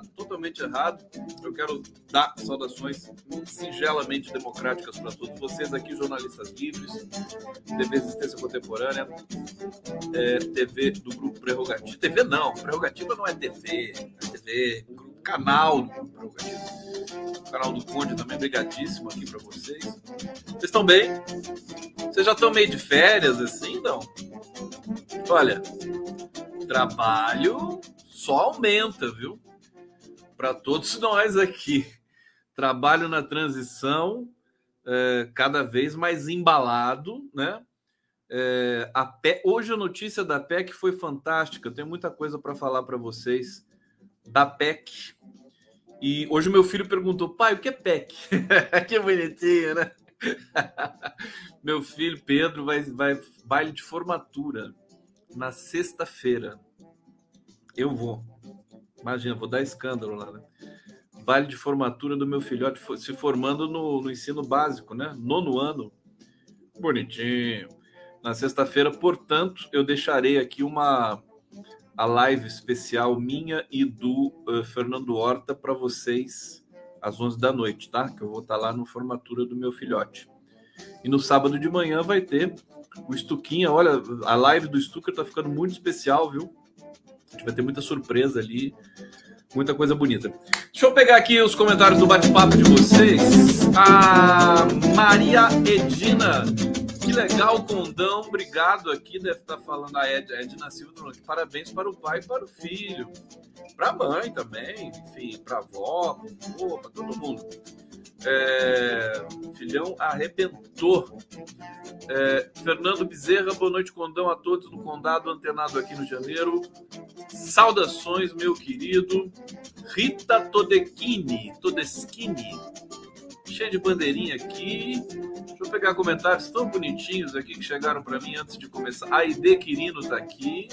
errado, totalmente errado. Eu quero dar saudações singelamente democráticas para todos vocês aqui, jornalistas livres, TV Existência Contemporânea, é, TV do Grupo Prerrogativa. TV não, Prerrogativa não é TV, é TV, canal do Grupo Prerrogativa. O canal do Conde também, brigadíssimo aqui para vocês. Vocês estão bem? Vocês já estão meio de férias assim, não? Olha, trabalho só aumenta, viu? Para todos nós aqui. Trabalho na transição, é, cada vez mais embalado, né? É, a. Hoje a notícia da PEC foi fantástica. Eu tenho muita coisa para falar para vocês da PEC. E hoje meu filho perguntou, pai, o que é PEC? que bonitinho, né? meu filho Pedro vai, vai baile de formatura na sexta-feira. Eu vou. Imagina, vou dar escândalo lá, né? Baile de formatura do meu filhote se formando no, no ensino básico, né? Nono ano. Bonitinho. Na sexta-feira, portanto, eu deixarei aqui uma a live especial minha e do uh, Fernando Horta para vocês às 11 da noite, tá? Que eu vou estar tá lá no formatura do meu filhote. E no sábado de manhã vai ter o Stuquinha. Olha, a live do Stucker tá ficando muito especial, viu? A gente vai ter muita surpresa ali, muita coisa bonita. Deixa eu pegar aqui os comentários do bate-papo de vocês. A Maria Edina que legal, Condão. Obrigado aqui. Deve estar falando a Ed, Edna Silva. Parabéns para o pai e para o filho. Para a mãe também. Enfim, para a avó, para todo mundo. É, filhão arrebentou. É, Fernando Bezerra, boa noite, Condão, a todos no Condado, antenado aqui no Janeiro. Saudações, meu querido. Rita Todeschini, Todeschini cheio de bandeirinha aqui. Deixa eu pegar comentários tão bonitinhos aqui que chegaram para mim antes de começar. Aide Quirino tá aqui.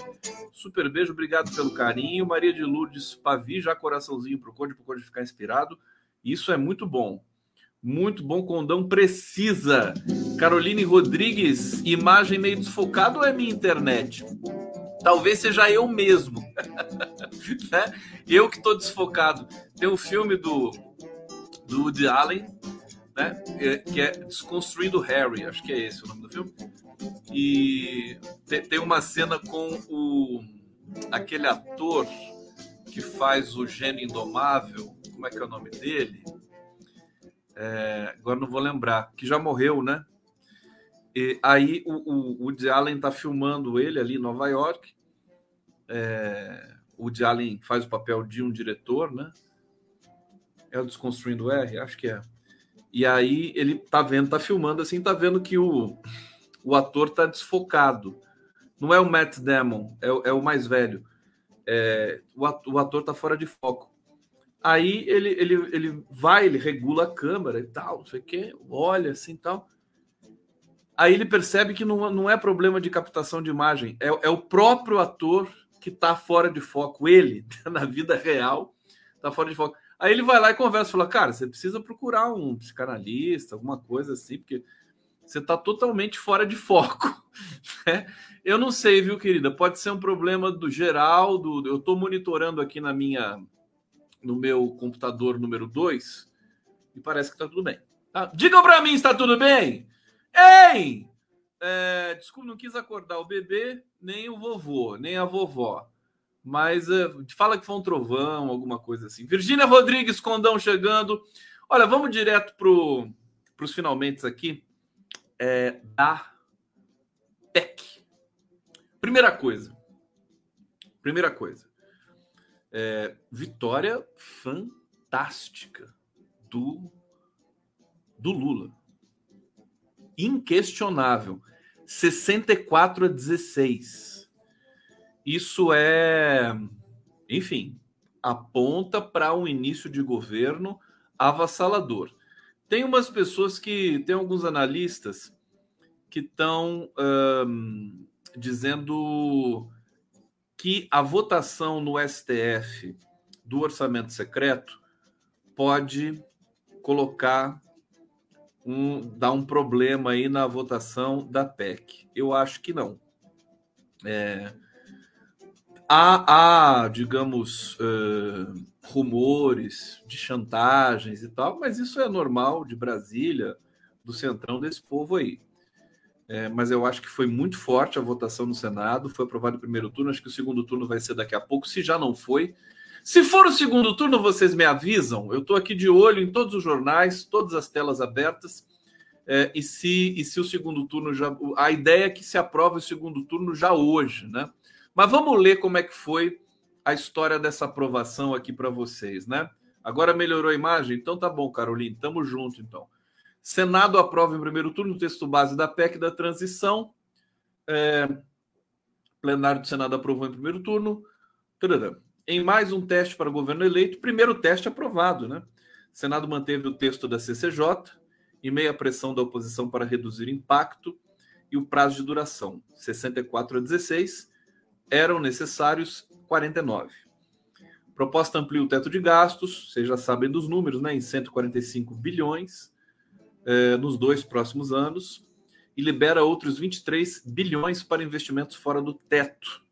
Super beijo, obrigado pelo carinho. Maria de Lourdes Pavi, já coraçãozinho pro Conde, pro Conde ficar inspirado. Isso é muito bom. Muito bom, Condão precisa. Caroline Rodrigues, imagem meio desfocada ou é minha internet? Talvez seja eu mesmo. né? Eu que estou desfocado. Tem um filme do, do Woody Allen, né? É, que é Desconstruindo Harry, acho que é esse o nome do filme. E tem uma cena com o aquele ator que faz o gênio indomável, como é que é o nome dele? É, agora não vou lembrar, que já morreu, né? E aí o, o, Woody Allen tá filmando ele ali em Nova York. É, o Woody Allen faz o papel de um diretor, né? É o Desconstruindo R? Acho que é. E aí ele tá vendo, tá filmando assim, tá vendo que o, o ator tá desfocado. Não é o Matt Damon, é, é o mais velho. É, o, o ator tá fora de foco. Aí ele, ele, ele vai, ele regula a câmera e tal, não sei o quê, olha assim e tal. Aí ele percebe que não, não é problema de captação de imagem, é, é o próprio ator que tá fora de foco. Ele, na vida real, tá fora de foco. Aí ele vai lá e conversa, fala, cara, você precisa procurar um psicanalista, alguma coisa assim, porque você está totalmente fora de foco. Né? Eu não sei, viu, querida? Pode ser um problema do geral, do, eu estou monitorando aqui na minha, no meu computador número 2 e parece que está tudo bem. Tá? Digam para mim está tudo bem. Ei! É, desculpa, não quis acordar o bebê, nem o vovô, nem a vovó mas uh, fala que foi um trovão, alguma coisa assim. Virgínia Rodrigues, Condão chegando. Olha, vamos direto para os finalmente aqui é, da PEC. Primeira coisa. Primeira coisa. É, vitória fantástica do, do Lula. Inquestionável. 64 a 16 isso é, enfim, aponta para um início de governo avassalador. Tem umas pessoas que, tem alguns analistas que estão um, dizendo que a votação no STF do orçamento secreto pode colocar um, dar um problema aí na votação da PEC. Eu acho que não. É, há, há, digamos, uh, rumores de chantagens e tal, mas isso é normal de Brasília, do centrão desse povo aí. É, mas eu acho que foi muito forte a votação no Senado, foi aprovado o primeiro turno, acho que o segundo turno vai ser daqui a pouco, se já não foi. Se for o segundo turno, vocês me avisam. Eu estou aqui de olho em todos os jornais, todas as telas abertas. É, e, se, e se o segundo turno já. A ideia é que se aprove o segundo turno já hoje, né? Mas vamos ler como é que foi a história dessa aprovação aqui para vocês, né? Agora melhorou a imagem? Então tá bom, Caroline, tamo junto então. Senado aprova em primeiro turno o texto base da PEC da transição. É, plenário do Senado aprovou em primeiro turno. Em mais um teste para governo eleito, primeiro teste aprovado, né? O Senado manteve o texto da CCJ, e meia pressão da oposição para reduzir impacto e o prazo de duração, 64 a 16, eram necessários 49. A proposta amplia o teto de gastos, vocês já sabem dos números, né, em 145 bilhões eh, nos dois próximos anos, e libera outros 23 bilhões para investimentos fora do teto.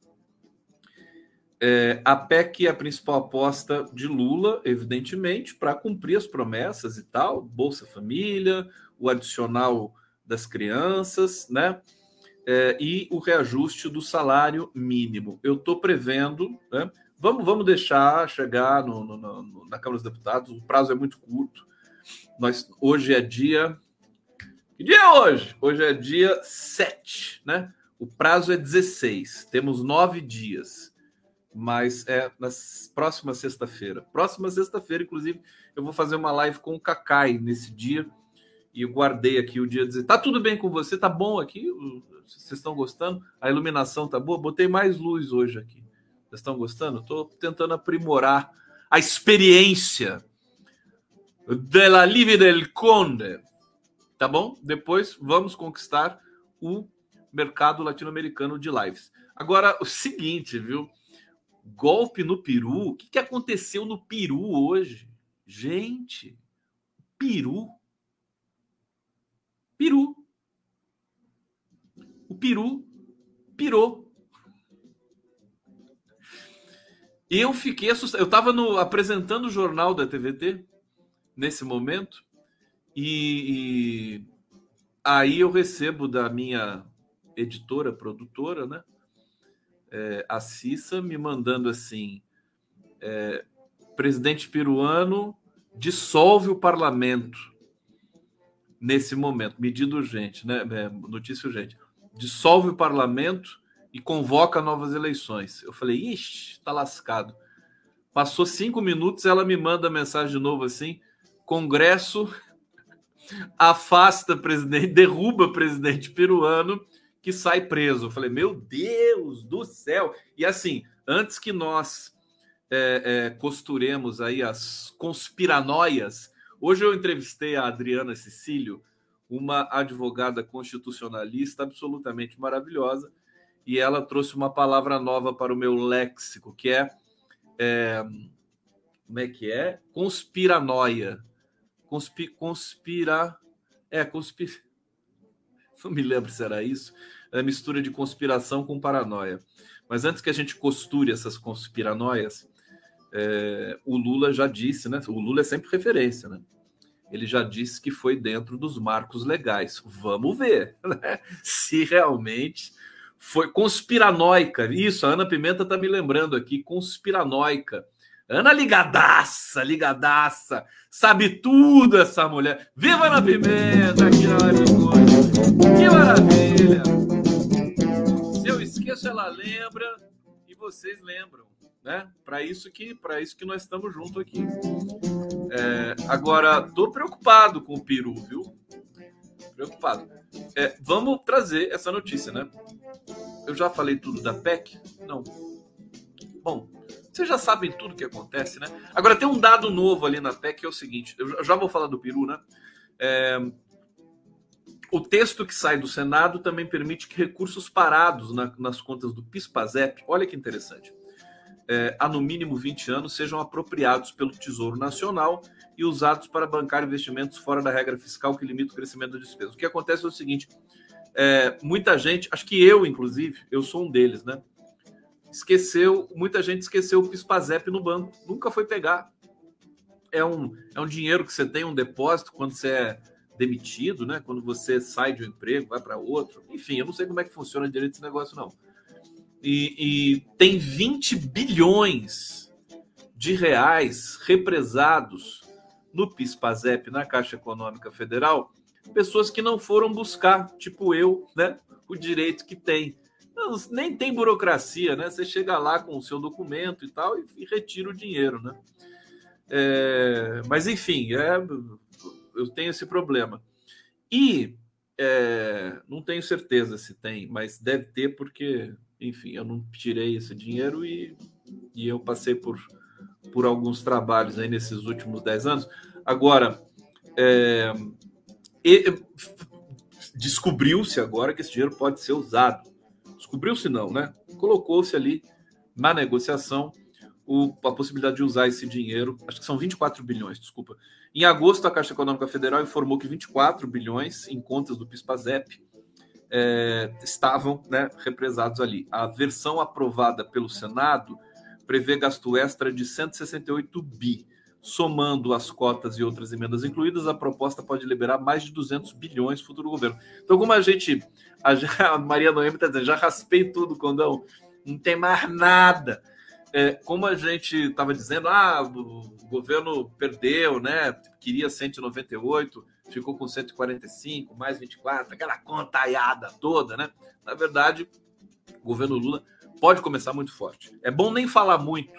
É, a PEC é a principal aposta de Lula, evidentemente, para cumprir as promessas e tal, Bolsa Família, o adicional das crianças, né? É, e o reajuste do salário mínimo. Eu estou prevendo, né? Vamos, vamos deixar chegar no, no, no, na Câmara dos Deputados, o prazo é muito curto. Nós, hoje é dia. Que dia é hoje? Hoje é dia 7, né? O prazo é 16, temos nove dias mas é na próxima sexta-feira. Próxima sexta-feira, inclusive, eu vou fazer uma live com o Cacai nesse dia. E eu guardei aqui o dia dizer: tá tudo bem com você? Tá bom aqui? Vocês estão gostando? A iluminação tá boa? Botei mais luz hoje aqui. Vocês estão gostando? Estou tentando aprimorar a experiência de la Live del Conde. Tá bom? Depois vamos conquistar o mercado latino-americano de lives. Agora, o seguinte, viu? Golpe no Peru? O que, que aconteceu no Peru hoje? Gente, Peru. Peru. O Peru pirou. Eu fiquei assustado. Eu estava apresentando o jornal da TVT nesse momento e, e aí eu recebo da minha editora, produtora, né? é, a Cissa me mandando assim: é, presidente peruano dissolve o parlamento nesse momento, medida urgente, né? É, notícia urgente. Dissolve o parlamento e convoca novas eleições. Eu falei, ixi, tá lascado. Passou cinco minutos, ela me manda mensagem de novo assim: Congresso afasta presidente, derruba presidente peruano que sai preso. Eu falei, meu Deus do céu! E assim, antes que nós é, é, costuremos aí as conspiranóias, hoje eu entrevistei a Adriana Cecílio, uma advogada constitucionalista absolutamente maravilhosa, e ela trouxe uma palavra nova para o meu léxico, que é, é como é que é? Conspiranóia. Conspi, conspira. É, conspira. Não me lembro se era isso é mistura de conspiração com paranoia. Mas antes que a gente costure essas conspiranoias, é, o Lula já disse, né? O Lula é sempre referência, né? Ele já disse que foi dentro dos marcos legais. Vamos ver né? se realmente foi conspiranoica. Isso, a Ana Pimenta está me lembrando aqui, conspiranoica. Ana ligadaça, ligadaça, sabe tudo essa mulher. Viva Pimenta na hoje. Que maravilha! esqueço, ela lembra e vocês lembram, né? Para isso que para isso que nós estamos juntos aqui. É, agora, tô preocupado com o Peru, viu? Preocupado. É, vamos trazer essa notícia, né? Eu já falei tudo da PEC? Não. Bom, Vocês já sabem tudo o que acontece, né? Agora tem um dado novo ali na PEC que é o seguinte: eu já vou falar do Peru, né? É, o texto que sai do Senado também permite que recursos parados na, nas contas do PIS/PASEP, olha que interessante, é, há no mínimo 20 anos, sejam apropriados pelo Tesouro Nacional e usados para bancar investimentos fora da regra fiscal que limita o crescimento da despesa. O que acontece é o seguinte: é, muita gente, acho que eu, inclusive, eu sou um deles, né? Esqueceu, muita gente esqueceu o PIS/PASEP no banco, nunca foi pegar. É um, é um dinheiro que você tem um depósito quando você é demitido, né? Quando você sai de um emprego, vai para outro. Enfim, eu não sei como é que funciona direito esse negócio, não. E, e tem 20 bilhões de reais represados no PIS/PASEP, na Caixa Econômica Federal, pessoas que não foram buscar, tipo eu, né? O direito que tem. Nem tem burocracia, né? Você chega lá com o seu documento e tal e, e retira o dinheiro, né? É, mas enfim, é, eu tenho esse problema. E é, não tenho certeza se tem, mas deve ter, porque, enfim, eu não tirei esse dinheiro e, e eu passei por, por alguns trabalhos aí nesses últimos 10 anos. Agora, é, descobriu-se agora que esse dinheiro pode ser usado. Descobriu-se não, né? Colocou-se ali na negociação o, a possibilidade de usar esse dinheiro, acho que são 24 bilhões, desculpa. Em agosto, a Caixa Econômica Federal informou que 24 bilhões em contas do PIS/PASEP é, estavam né, represados ali. A versão aprovada pelo Senado prevê gasto extra de 168 bi. Somando as cotas e outras emendas incluídas, a proposta pode liberar mais de 200 bilhões no futuro governo. Então, como a gente, a, Maria Noemi está dizendo, já raspei tudo, Condão, não tem mais nada é, como a gente estava dizendo, ah, o governo perdeu, né? Queria 198, ficou com 145, mais 24, aquela contaiada toda, né? Na verdade, o governo Lula pode começar muito forte. É bom nem falar muito,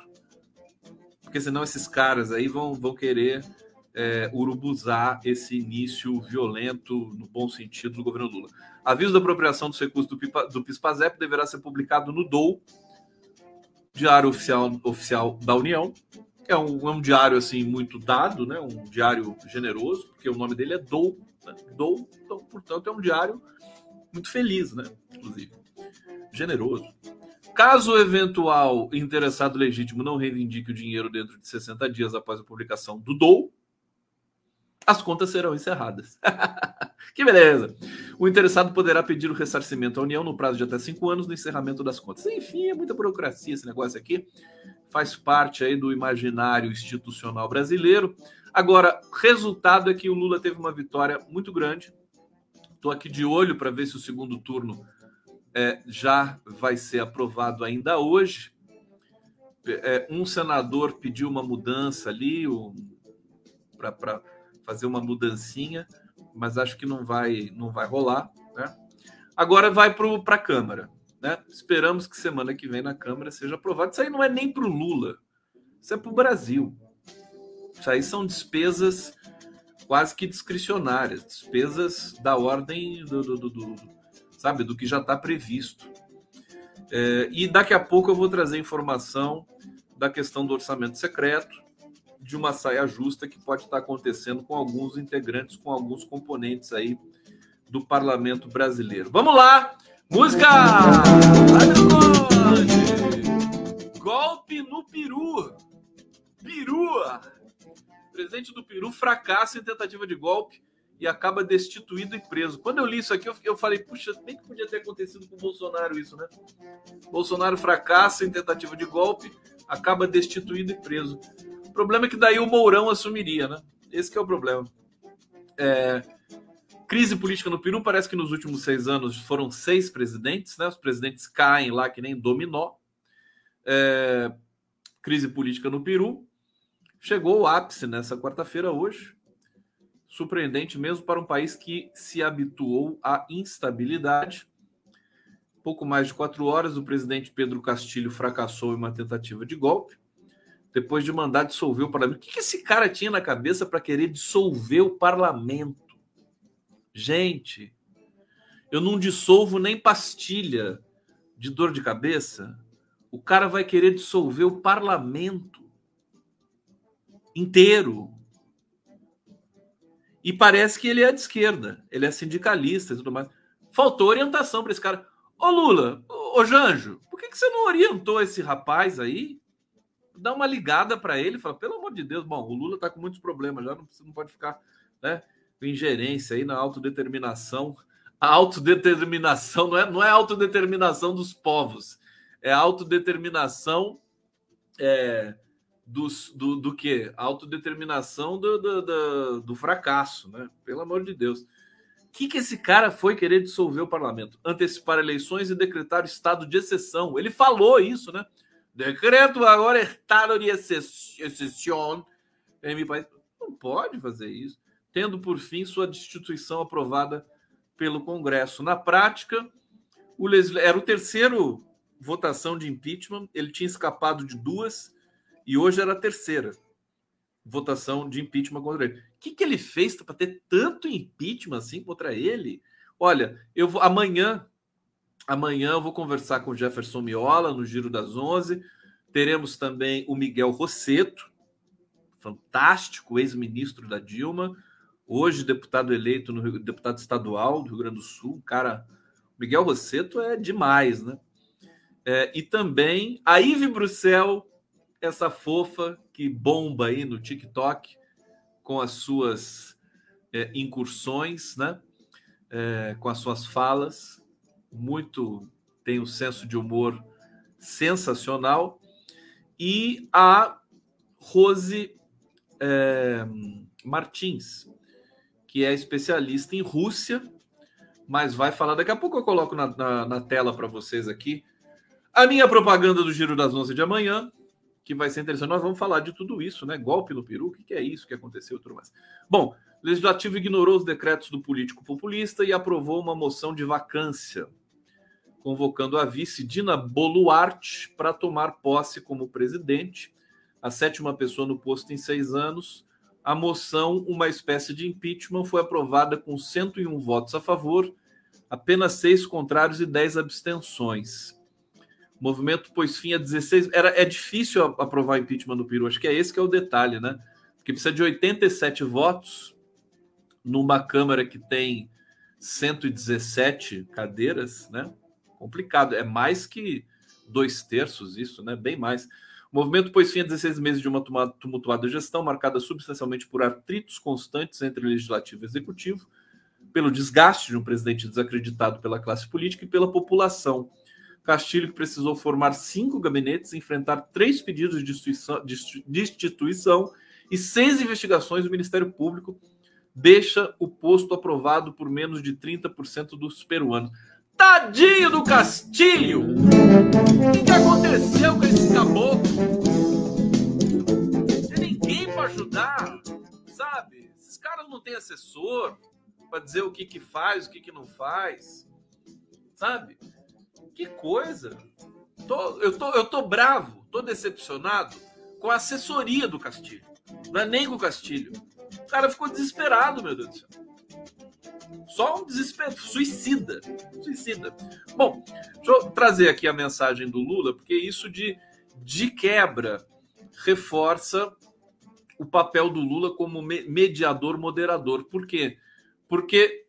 porque senão esses caras aí vão, vão querer é, urubuzar esse início violento, no bom sentido, do governo Lula. Aviso da apropriação dos recursos do, do PIS-PASEP deverá ser publicado no DOU Diário Oficial, Oficial da União. É um, é um diário assim muito dado, né? um diário generoso, porque o nome dele é Dou. Né? Dou, então, portanto, é um diário muito feliz, né? inclusive. Generoso. Caso o eventual interessado legítimo não reivindique o dinheiro dentro de 60 dias após a publicação do DOU, as contas serão encerradas. que beleza! O interessado poderá pedir o ressarcimento à União no prazo de até cinco anos no encerramento das contas. Enfim, é muita burocracia esse negócio aqui. Faz parte aí do imaginário institucional brasileiro. Agora, resultado é que o Lula teve uma vitória muito grande. Estou aqui de olho para ver se o segundo turno é, já vai ser aprovado ainda hoje. É, um senador pediu uma mudança ali um, para fazer uma mudancinha, mas acho que não vai, não vai rolar. Né? Agora vai para a Câmara. Né? Esperamos que semana que vem na Câmara seja aprovado. Isso aí não é nem para o Lula, isso é para o Brasil. Isso aí são despesas quase que discricionárias, despesas da ordem do, do, do, do sabe, do que já está previsto. É, e daqui a pouco eu vou trazer informação da questão do orçamento secreto, de uma saia justa que pode estar acontecendo com alguns integrantes, com alguns componentes aí do parlamento brasileiro. Vamos lá! Música! Golpe no Peru! Peru! O presidente do Peru fracassa em tentativa de golpe e acaba destituído e preso. Quando eu li isso aqui, eu, eu falei, puxa, nem que podia ter acontecido com o Bolsonaro isso, né? Bolsonaro fracassa em tentativa de golpe, acaba destituído e preso. Problema é que daí o Mourão assumiria, né? Esse é o problema. É, crise política no Peru, parece que nos últimos seis anos foram seis presidentes, né? Os presidentes caem lá que nem dominó. É, crise política no Peru. Chegou o ápice nessa quarta-feira hoje. Surpreendente mesmo para um país que se habituou à instabilidade. Pouco mais de quatro horas, o presidente Pedro Castilho fracassou em uma tentativa de golpe depois de mandar dissolver o parlamento. O que esse cara tinha na cabeça para querer dissolver o parlamento? Gente, eu não dissolvo nem pastilha de dor de cabeça. O cara vai querer dissolver o parlamento inteiro. E parece que ele é de esquerda, ele é sindicalista e tudo mais. Faltou orientação para esse cara. Ô Lula, ô Janjo, por que, que você não orientou esse rapaz aí? Dá uma ligada para ele, fala, pelo amor de Deus, bom, o Lula tá com muitos problemas, já não, não pode ficar, né, com ingerência aí na autodeterminação. A autodeterminação não é, não é autodeterminação dos povos, é autodeterminação é, dos, do, do que? Autodeterminação do, do, do, do fracasso, né? Pelo amor de Deus que, que esse cara foi querer dissolver o parlamento? Antecipar eleições e decretar estado de exceção. Ele falou isso, né? Decreto agora estado de exceção em meu país. Não pode fazer isso, tendo por fim sua destituição aprovada pelo Congresso. Na prática, o Leslie era o terceiro votação de impeachment, ele tinha escapado de duas e hoje era a terceira votação de impeachment contra ele. O que, que ele fez para ter tanto impeachment assim contra ele? Olha, eu vou amanhã, amanhã eu vou conversar com o Jefferson Miola no Giro das Onze. Teremos também o Miguel Rosseto, fantástico ex-ministro da Dilma, hoje deputado eleito no Rio, deputado estadual do Rio Grande do Sul, cara. Miguel Rosseto é demais, né? É, e também a Ive Bruxel, essa fofa que bomba aí no TikTok com as suas é, incursões, né? É, com as suas falas, muito tem um senso de humor sensacional. E a Rose é, Martins, que é especialista em Rússia, mas vai falar. Daqui a pouco eu coloco na, na, na tela para vocês aqui a minha propaganda do Giro das 11 de amanhã que vai ser interessante. Nós vamos falar de tudo isso, né? Golpe no Peru, o que é isso que aconteceu tudo mais. Bom, o Legislativo ignorou os decretos do político populista e aprovou uma moção de vacância, convocando a vice Dina Boluarte para tomar posse como presidente, a sétima pessoa no posto em seis anos. A moção, uma espécie de impeachment, foi aprovada com 101 votos a favor, apenas seis contrários e 10 abstenções. O movimento pôs fim a 16. Era, é difícil aprovar impeachment do Peru, acho que é esse que é o detalhe, né? Porque precisa de 87 votos numa Câmara que tem 117 cadeiras, né? Complicado, é mais que dois terços isso, né? Bem mais. O movimento pôs fim a 16 meses de uma tumultuada gestão, marcada substancialmente por atritos constantes entre legislativo e executivo, pelo desgaste de um presidente desacreditado pela classe política e pela população Castilho, precisou formar cinco gabinetes, enfrentar três pedidos de destituição, de destituição e seis investigações do Ministério Público, deixa o posto aprovado por menos de 30% dos peruanos. Tadinho do Castilho! O que, que aconteceu com esse caboclo? Tem ninguém para ajudar, sabe? Esses caras não têm assessor para dizer o que, que faz, o que, que não faz, sabe? Que coisa! Tô, eu, tô, eu tô bravo, tô decepcionado com a assessoria do Castilho. Não é nem com o Castilho. O cara ficou desesperado, meu Deus do céu. Só um desespero. Suicida. Suicida. Bom, deixa eu trazer aqui a mensagem do Lula, porque isso de, de quebra reforça o papel do Lula como mediador moderador. Por quê? Porque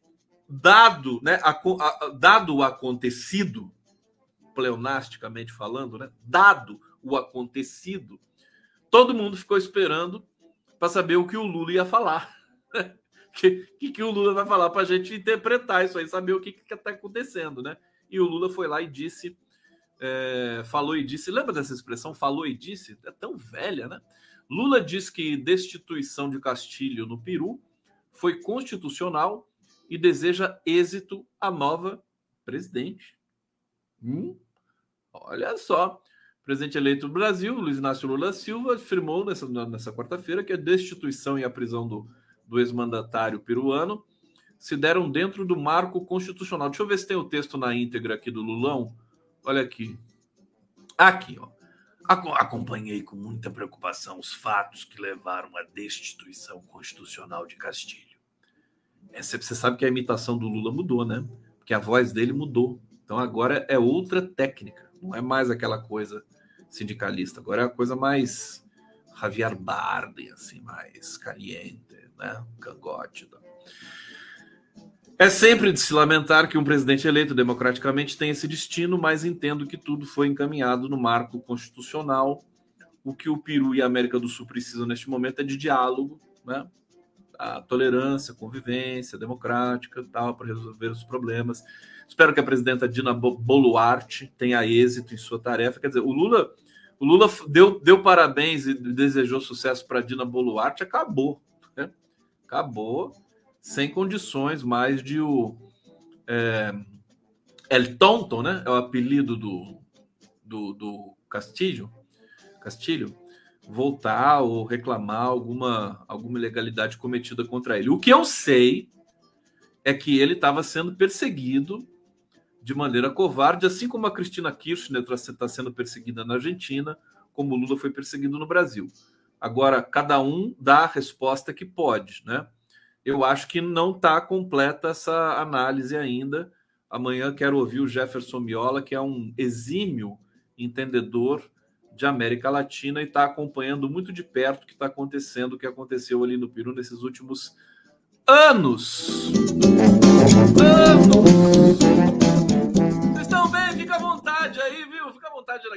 dado, né, a, a, dado o acontecido, pleonasticamente falando, né? dado o acontecido, todo mundo ficou esperando para saber o que o Lula ia falar. O que, que, o Lula vai falar para a gente interpretar isso aí, saber o que está acontecendo, né? E o Lula foi lá e disse, é, falou e disse, lembra dessa expressão, falou e disse? É tão velha, né? Lula diz que destituição de Castilho no Peru foi constitucional e deseja êxito à nova presidente. Hum? Olha só. Presidente eleito do Brasil, Luiz Inácio Lula Silva, afirmou nessa, nessa quarta-feira que a destituição e a prisão do, do ex-mandatário peruano se deram dentro do marco constitucional. Deixa eu ver se tem o texto na íntegra aqui do Lulão. Olha aqui. Aqui, ó. Acompanhei com muita preocupação os fatos que levaram à destituição constitucional de Castilho. Você sabe que a imitação do Lula mudou, né? Porque a voz dele mudou. Então agora é outra técnica. Não é mais aquela coisa sindicalista. Agora é a coisa mais Javier Bardem, assim, mais caliente, né? Cangote. Tá? É sempre de se lamentar que um presidente eleito democraticamente tem esse destino, mas entendo que tudo foi encaminhado no marco constitucional. O que o Peru e a América do Sul precisam neste momento é de diálogo, né? A tolerância, convivência democrática, tal, para resolver os problemas. Espero que a presidenta Dina Boluarte tenha êxito em sua tarefa. Quer dizer, o Lula, o Lula deu, deu parabéns e desejou sucesso para Dina Boluarte, acabou. Acabou, sem condições mais de o. É, El Tonto, né? É o apelido do, do, do Castilho, Castilho, voltar ou reclamar alguma, alguma ilegalidade cometida contra ele. O que eu sei é que ele estava sendo perseguido de maneira covarde, assim como a Cristina Kirchner está sendo perseguida na Argentina, como o Lula foi perseguido no Brasil. Agora, cada um dá a resposta que pode, né? Eu acho que não está completa essa análise ainda. Amanhã quero ouvir o Jefferson Miola, que é um exímio entendedor de América Latina e está acompanhando muito de perto o que está acontecendo, o que aconteceu ali no Peru nesses últimos anos. Anos!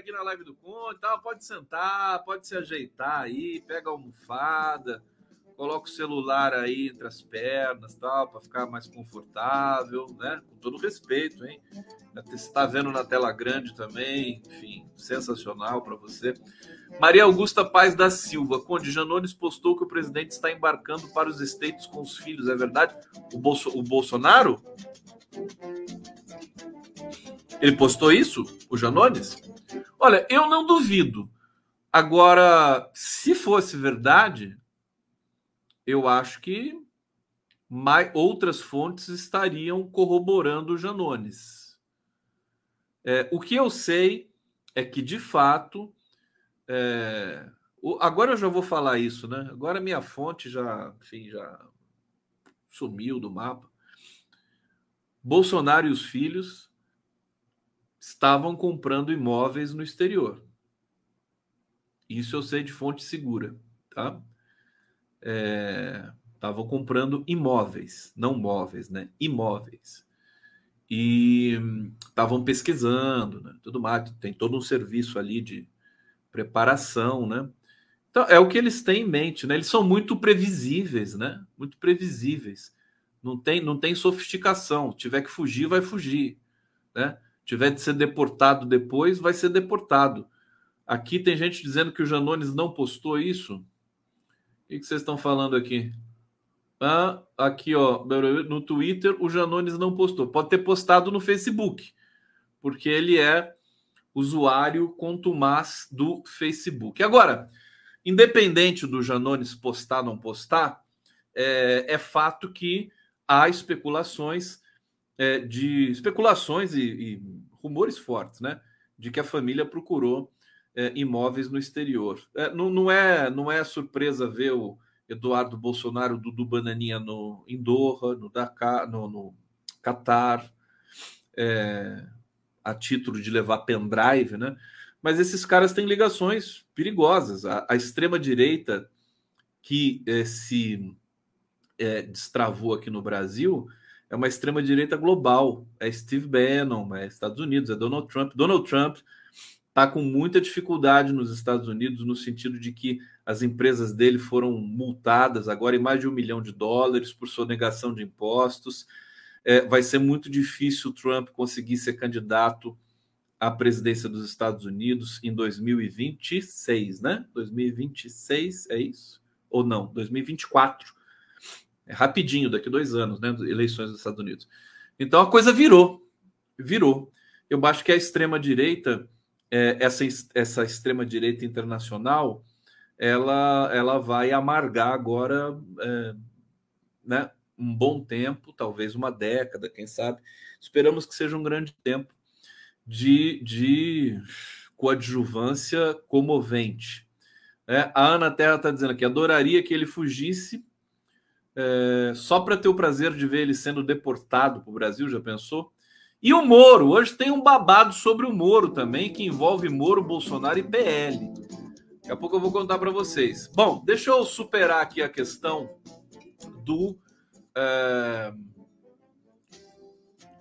Aqui na live do Conte, tá? pode sentar, pode se ajeitar aí, pega a almofada, coloca o celular aí entre as pernas, tal, para ficar mais confortável, né? Com todo respeito, hein? Está vendo na tela grande também, enfim, sensacional para você. Maria Augusta Paz da Silva, Conde Janones postou que o presidente está embarcando para os estates com os filhos, é verdade? O, Bolso, o Bolsonaro? Ele postou isso, o Janones? Olha, eu não duvido. Agora, se fosse verdade, eu acho que mais, outras fontes estariam corroborando o Janones. É, o que eu sei é que, de fato, é, o, agora eu já vou falar isso, né? Agora minha fonte já, enfim, já sumiu do mapa. Bolsonaro e os filhos estavam comprando imóveis no exterior. Isso eu sei de fonte segura, tá? É, estavam comprando imóveis, não móveis, né? Imóveis. E estavam pesquisando, né? Tudo mais, tem todo um serviço ali de preparação, né? Então, é o que eles têm em mente, né? Eles são muito previsíveis, né? Muito previsíveis. Não tem, não tem sofisticação. Se tiver que fugir, vai fugir, né? Tiver de ser deportado depois, vai ser deportado. Aqui tem gente dizendo que o Janones não postou isso. O que vocês estão falando aqui? Ah, aqui, ó, no Twitter, o Janones não postou. Pode ter postado no Facebook, porque ele é usuário contumaz do Facebook. Agora, independente do Janones postar ou não postar, é, é fato que há especulações é, de especulações e, e, rumores fortes, né? De que a família procurou é, imóveis no exterior. É, não, não, é, não é surpresa ver o Eduardo Bolsonaro, Dudu Bananinha no, em Doha, no Dakar, no, no Qatar, é, a título de levar pendrive, né? Mas esses caras têm ligações perigosas. A, a extrema-direita que se é, destravou aqui no Brasil é uma extrema-direita global. É Steve Bannon, é Estados Unidos, é Donald Trump. Donald Trump está com muita dificuldade nos Estados Unidos, no sentido de que as empresas dele foram multadas agora em mais de um milhão de dólares por sonegação de impostos. É, vai ser muito difícil o Trump conseguir ser candidato à presidência dos Estados Unidos em 2026, né? 2026 é isso? Ou não? 2024 é rapidinho, daqui dois anos, né? Eleições dos Estados Unidos. Então a coisa virou. Virou. Eu acho que a extrema-direita, é, essa, essa extrema-direita internacional, ela, ela vai amargar agora é, né, um bom tempo, talvez uma década, quem sabe. Esperamos que seja um grande tempo de, de coadjuvância comovente. É, a Ana Terra está dizendo aqui: adoraria que ele fugisse é, só para ter o prazer de ver ele sendo deportado para o Brasil, já pensou? E o Moro, hoje tem um babado sobre o Moro também, que envolve Moro, Bolsonaro e PL. Daqui a pouco eu vou contar para vocês. Bom, deixa eu superar aqui a questão do. É,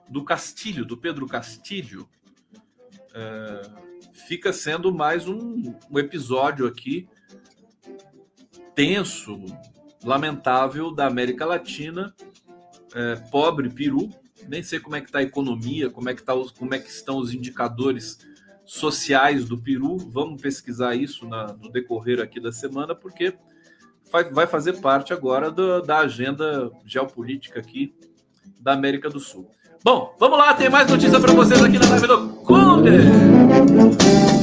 do Castilho, do Pedro Castilho. É, fica sendo mais um, um episódio aqui tenso, lamentável da América Latina, é, pobre Peru. Nem sei como é que está a economia, como é que, tá os, como é que estão os indicadores sociais do Peru. Vamos pesquisar isso na, no decorrer aqui da semana, porque vai, vai fazer parte agora do, da agenda geopolítica aqui da América do Sul. Bom, vamos lá, tem mais notícia para vocês aqui na live do Conde.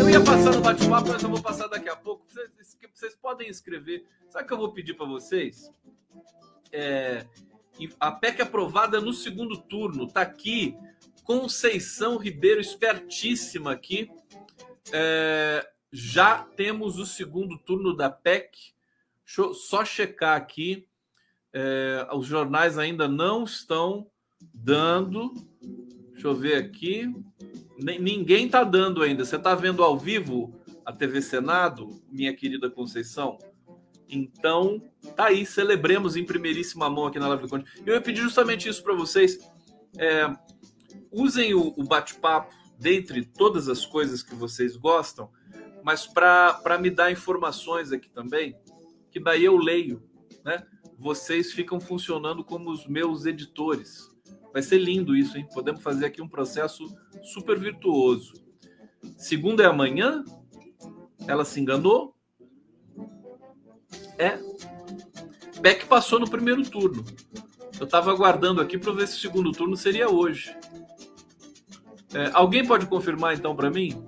Eu ia passar no bate-papo, mas eu vou passar daqui a pouco. Vocês, vocês podem escrever. Sabe o que eu vou pedir para vocês? É, a PEC aprovada no segundo turno. Está aqui Conceição Ribeiro, espertíssima aqui. É, já temos o segundo turno da PEC. Deixa eu só checar aqui. É, os jornais ainda não estão dando. Deixa eu ver aqui. Ninguém está dando ainda. Você está vendo ao vivo a TV Senado, minha querida Conceição? Então, tá aí, celebremos em primeiríssima mão aqui na Live do Conde. Eu ia pedir justamente isso para vocês. É, usem o, o bate-papo dentre todas as coisas que vocês gostam, mas para me dar informações aqui também, que daí eu leio, né? Vocês ficam funcionando como os meus editores. Vai ser lindo isso, hein? Podemos fazer aqui um processo super virtuoso. Segunda é amanhã? Ela se enganou? É. Beck passou no primeiro turno. Eu estava aguardando aqui para ver se o segundo turno seria hoje. É, alguém pode confirmar então para mim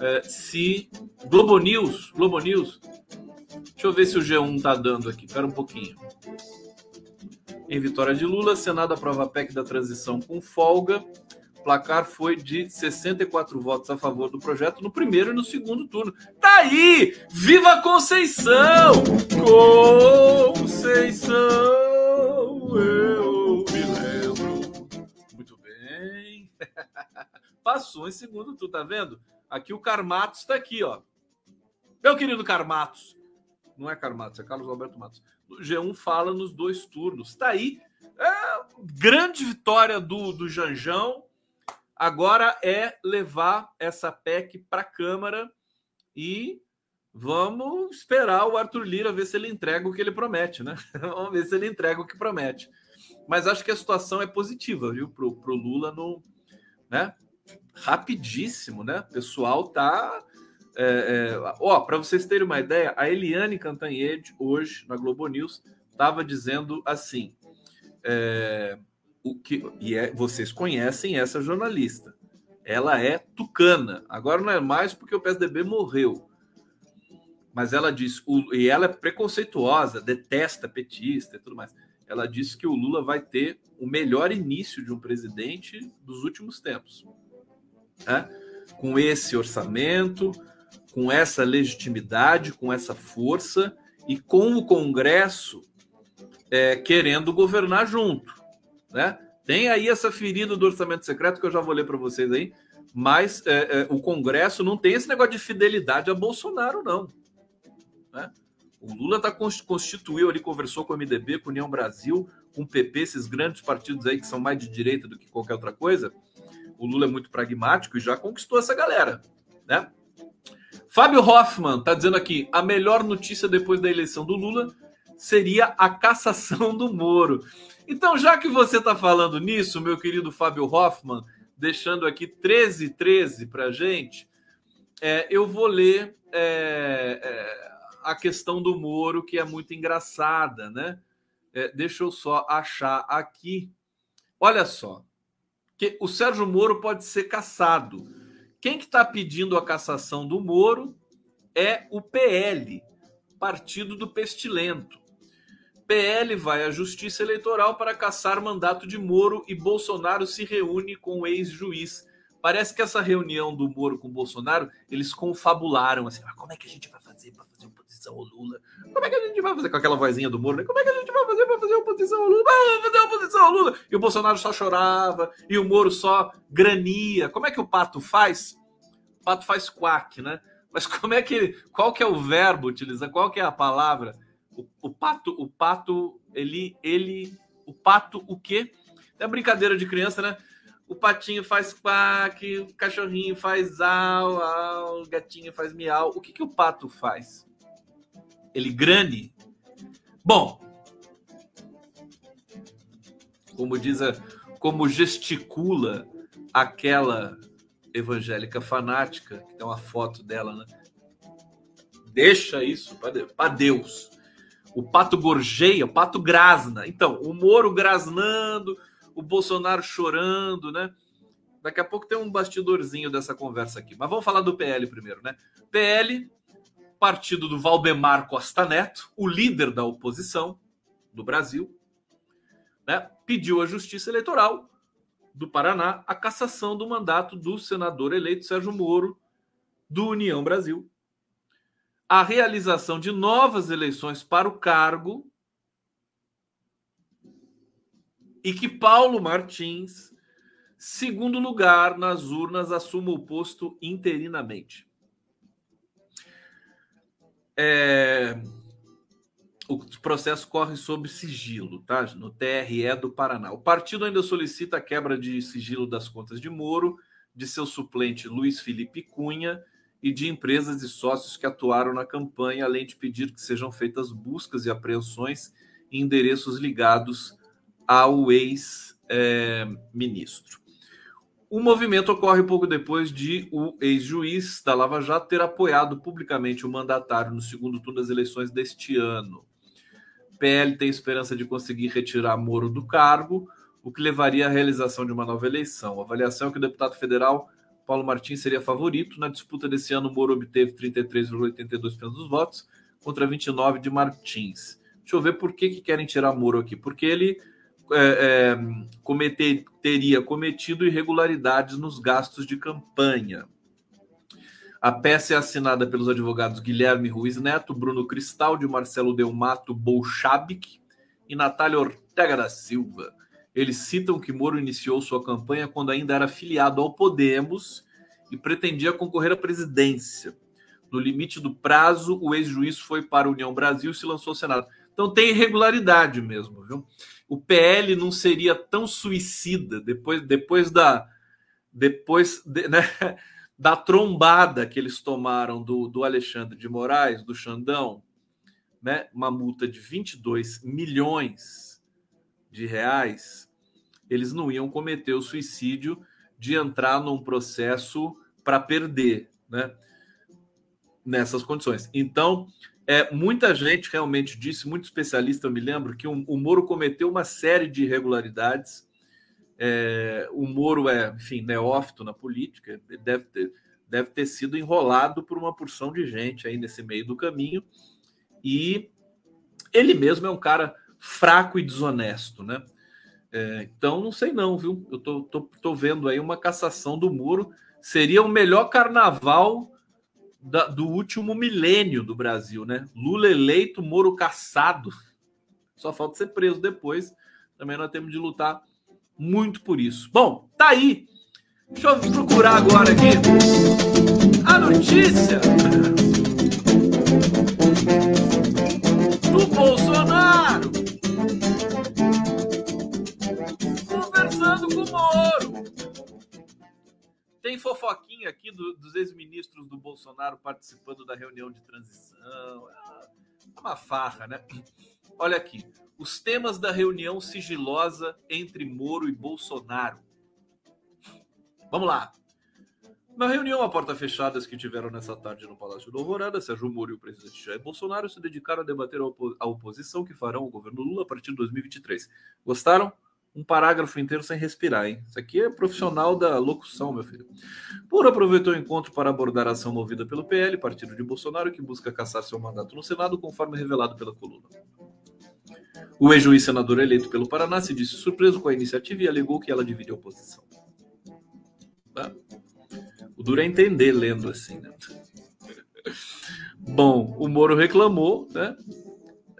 é, se Globo News, Globo News. Deixa eu ver se o G1 está dando aqui. Espera um pouquinho. Em vitória de Lula, Senado aprova a PEC da transição com folga. O placar foi de 64 votos a favor do projeto no primeiro e no segundo turno. Tá aí! Viva Conceição! Conceição, eu me lembro. Muito bem. Passou em segundo turno, tá vendo? Aqui o Carmatos está aqui, ó. Meu querido Carmatos. Não é Carmatos, é Carlos Alberto Matos. G1 fala nos dois turnos. Está aí. É, grande vitória do, do Janjão. Agora é levar essa PEC para a Câmara e vamos esperar o Arthur Lira ver se ele entrega o que ele promete, né? vamos ver se ele entrega o que promete. Mas acho que a situação é positiva, viu, para o Lula no. Né? Rapidíssimo, né? O pessoal tá é, é, ó, para vocês terem uma ideia, a Eliane Cantanhede, hoje, na Globo News, estava dizendo assim: é, o que, e é, vocês conhecem essa jornalista. Ela é tucana. Agora não é mais porque o PSDB morreu. Mas ela diz, o, e ela é preconceituosa, detesta petista e tudo mais. Ela disse que o Lula vai ter o melhor início de um presidente dos últimos tempos. Né? Com esse orçamento, com essa legitimidade, com essa força e com o Congresso é, querendo governar junto, né? Tem aí essa ferida do orçamento secreto que eu já vou ler para vocês aí, mas é, é, o Congresso não tem esse negócio de fidelidade a Bolsonaro, não. Né? O Lula tá constituiu ali, conversou com o MDB, com a União Brasil, com o PP, esses grandes partidos aí que são mais de direita do que qualquer outra coisa. O Lula é muito pragmático e já conquistou essa galera, né? Fábio Hoffman está dizendo aqui: a melhor notícia depois da eleição do Lula seria a cassação do Moro. Então, já que você está falando nisso, meu querido Fábio Hoffman, deixando aqui 13 13 para gente, é, eu vou ler é, é, a questão do Moro, que é muito engraçada, né? É, deixa eu só achar aqui. Olha só, que o Sérgio Moro pode ser cassado quem que está pedindo a cassação do Moro é o PL, Partido do Pestilento. PL vai à Justiça Eleitoral para caçar mandato de Moro e Bolsonaro se reúne com o ex-juiz. Parece que essa reunião do Moro com o Bolsonaro, eles confabularam assim, ah, como é que a gente vai fazer para fazer oposição ao Lula. Como é que a gente vai fazer com aquela vozinha do Moro? Né? Como é que a gente vai fazer para fazer oposição ao Lula? Vamos fazer oposição ao Lula! E o Bolsonaro só chorava, e o Moro só grania. Como é que o Pato faz? O Pato faz quack, né? Mas como é que qual que é o verbo utilizar? Qual que é a palavra? O, o pato, o pato, ele, ele, o pato, o quê? É brincadeira de criança, né? O patinho faz quack, o cachorrinho faz au, au, o gatinho faz miau. O que, que o pato faz? Ele grane? Bom, como diz a, como gesticula aquela evangélica fanática, que tem uma foto dela, né? Deixa isso para Deus. O pato gorjeia, o pato grasna. Então, o Moro grasnando, o Bolsonaro chorando, né? Daqui a pouco tem um bastidorzinho dessa conversa aqui. Mas vamos falar do PL primeiro, né? PL, partido do Valdemar Costa Neto, o líder da oposição do Brasil, né? Pediu à Justiça Eleitoral do Paraná a cassação do mandato do senador eleito Sérgio Moro, do União Brasil, a realização de novas eleições para o cargo e que Paulo Martins, segundo lugar nas urnas, assuma o posto interinamente. É... O processo corre sob sigilo, tá? No TRE do Paraná. O partido ainda solicita a quebra de sigilo das contas de Moro, de seu suplente Luiz Felipe Cunha e de empresas e sócios que atuaram na campanha, além de pedir que sejam feitas buscas e apreensões em endereços ligados ao ex-ministro. O movimento ocorre pouco depois de o ex-juiz da Lava Jato ter apoiado publicamente o mandatário no segundo turno das eleições deste ano. PL tem esperança de conseguir retirar Moro do cargo, o que levaria à realização de uma nova eleição. A avaliação é que o deputado federal Paulo Martins seria favorito. Na disputa desse ano, Moro obteve 33,82% dos votos contra 29% de Martins. Deixa eu ver por que, que querem tirar Moro aqui. Porque ele é, é, cometer, teria cometido irregularidades nos gastos de campanha. A peça é assinada pelos advogados Guilherme Ruiz Neto, Bruno Cristaldi, Marcelo Delmato Bolchabic e Natália Ortega da Silva. Eles citam que Moro iniciou sua campanha quando ainda era filiado ao Podemos e pretendia concorrer à presidência. No limite do prazo, o ex-juiz foi para a União Brasil e se lançou ao Senado. Então tem irregularidade mesmo, viu? o PL não seria tão suicida depois, depois da depois de, né, da trombada que eles tomaram do, do Alexandre de Moraes, do Xandão, né, uma multa de 22 milhões de reais, eles não iam cometer o suicídio de entrar num processo para perder, né? Nessas condições. Então, é, muita gente realmente disse, muito especialista, eu me lembro, que o, o Moro cometeu uma série de irregularidades. É, o Moro é, enfim, neófito na política, deve ter, deve ter sido enrolado por uma porção de gente aí nesse meio do caminho. E ele mesmo é um cara fraco e desonesto, né? É, então, não sei não, viu? Eu tô, tô, tô vendo aí uma cassação do Moro. Seria o melhor carnaval da, do último milênio do Brasil, né? Lula eleito, Moro caçado. Só falta ser preso depois. Também nós temos de lutar muito por isso. Bom, tá aí. Deixa eu procurar agora aqui a notícia do Bolsonaro Tem fofoquinha aqui do, dos ex-ministros do Bolsonaro participando da reunião de transição. É uma farra, né? Olha aqui. Os temas da reunião sigilosa entre Moro e Bolsonaro. Vamos lá. Na reunião a porta fechadas que tiveram nessa tarde no Palácio do Alvorada, Sérgio Moro e o presidente Jair Bolsonaro se dedicaram a debater a oposição que farão o governo Lula a partir de 2023. Gostaram? Um parágrafo inteiro sem respirar, hein? Isso aqui é profissional da locução, meu filho. Por aproveitou o encontro para abordar a ação movida pelo PL, partido de Bolsonaro, que busca caçar seu mandato no Senado, conforme revelado pela coluna. O ex-juiz senador eleito pelo Paraná se disse surpreso com a iniciativa e alegou que ela divide a oposição. Tá? O duro é entender lendo assim, né? Bom, o Moro reclamou, né?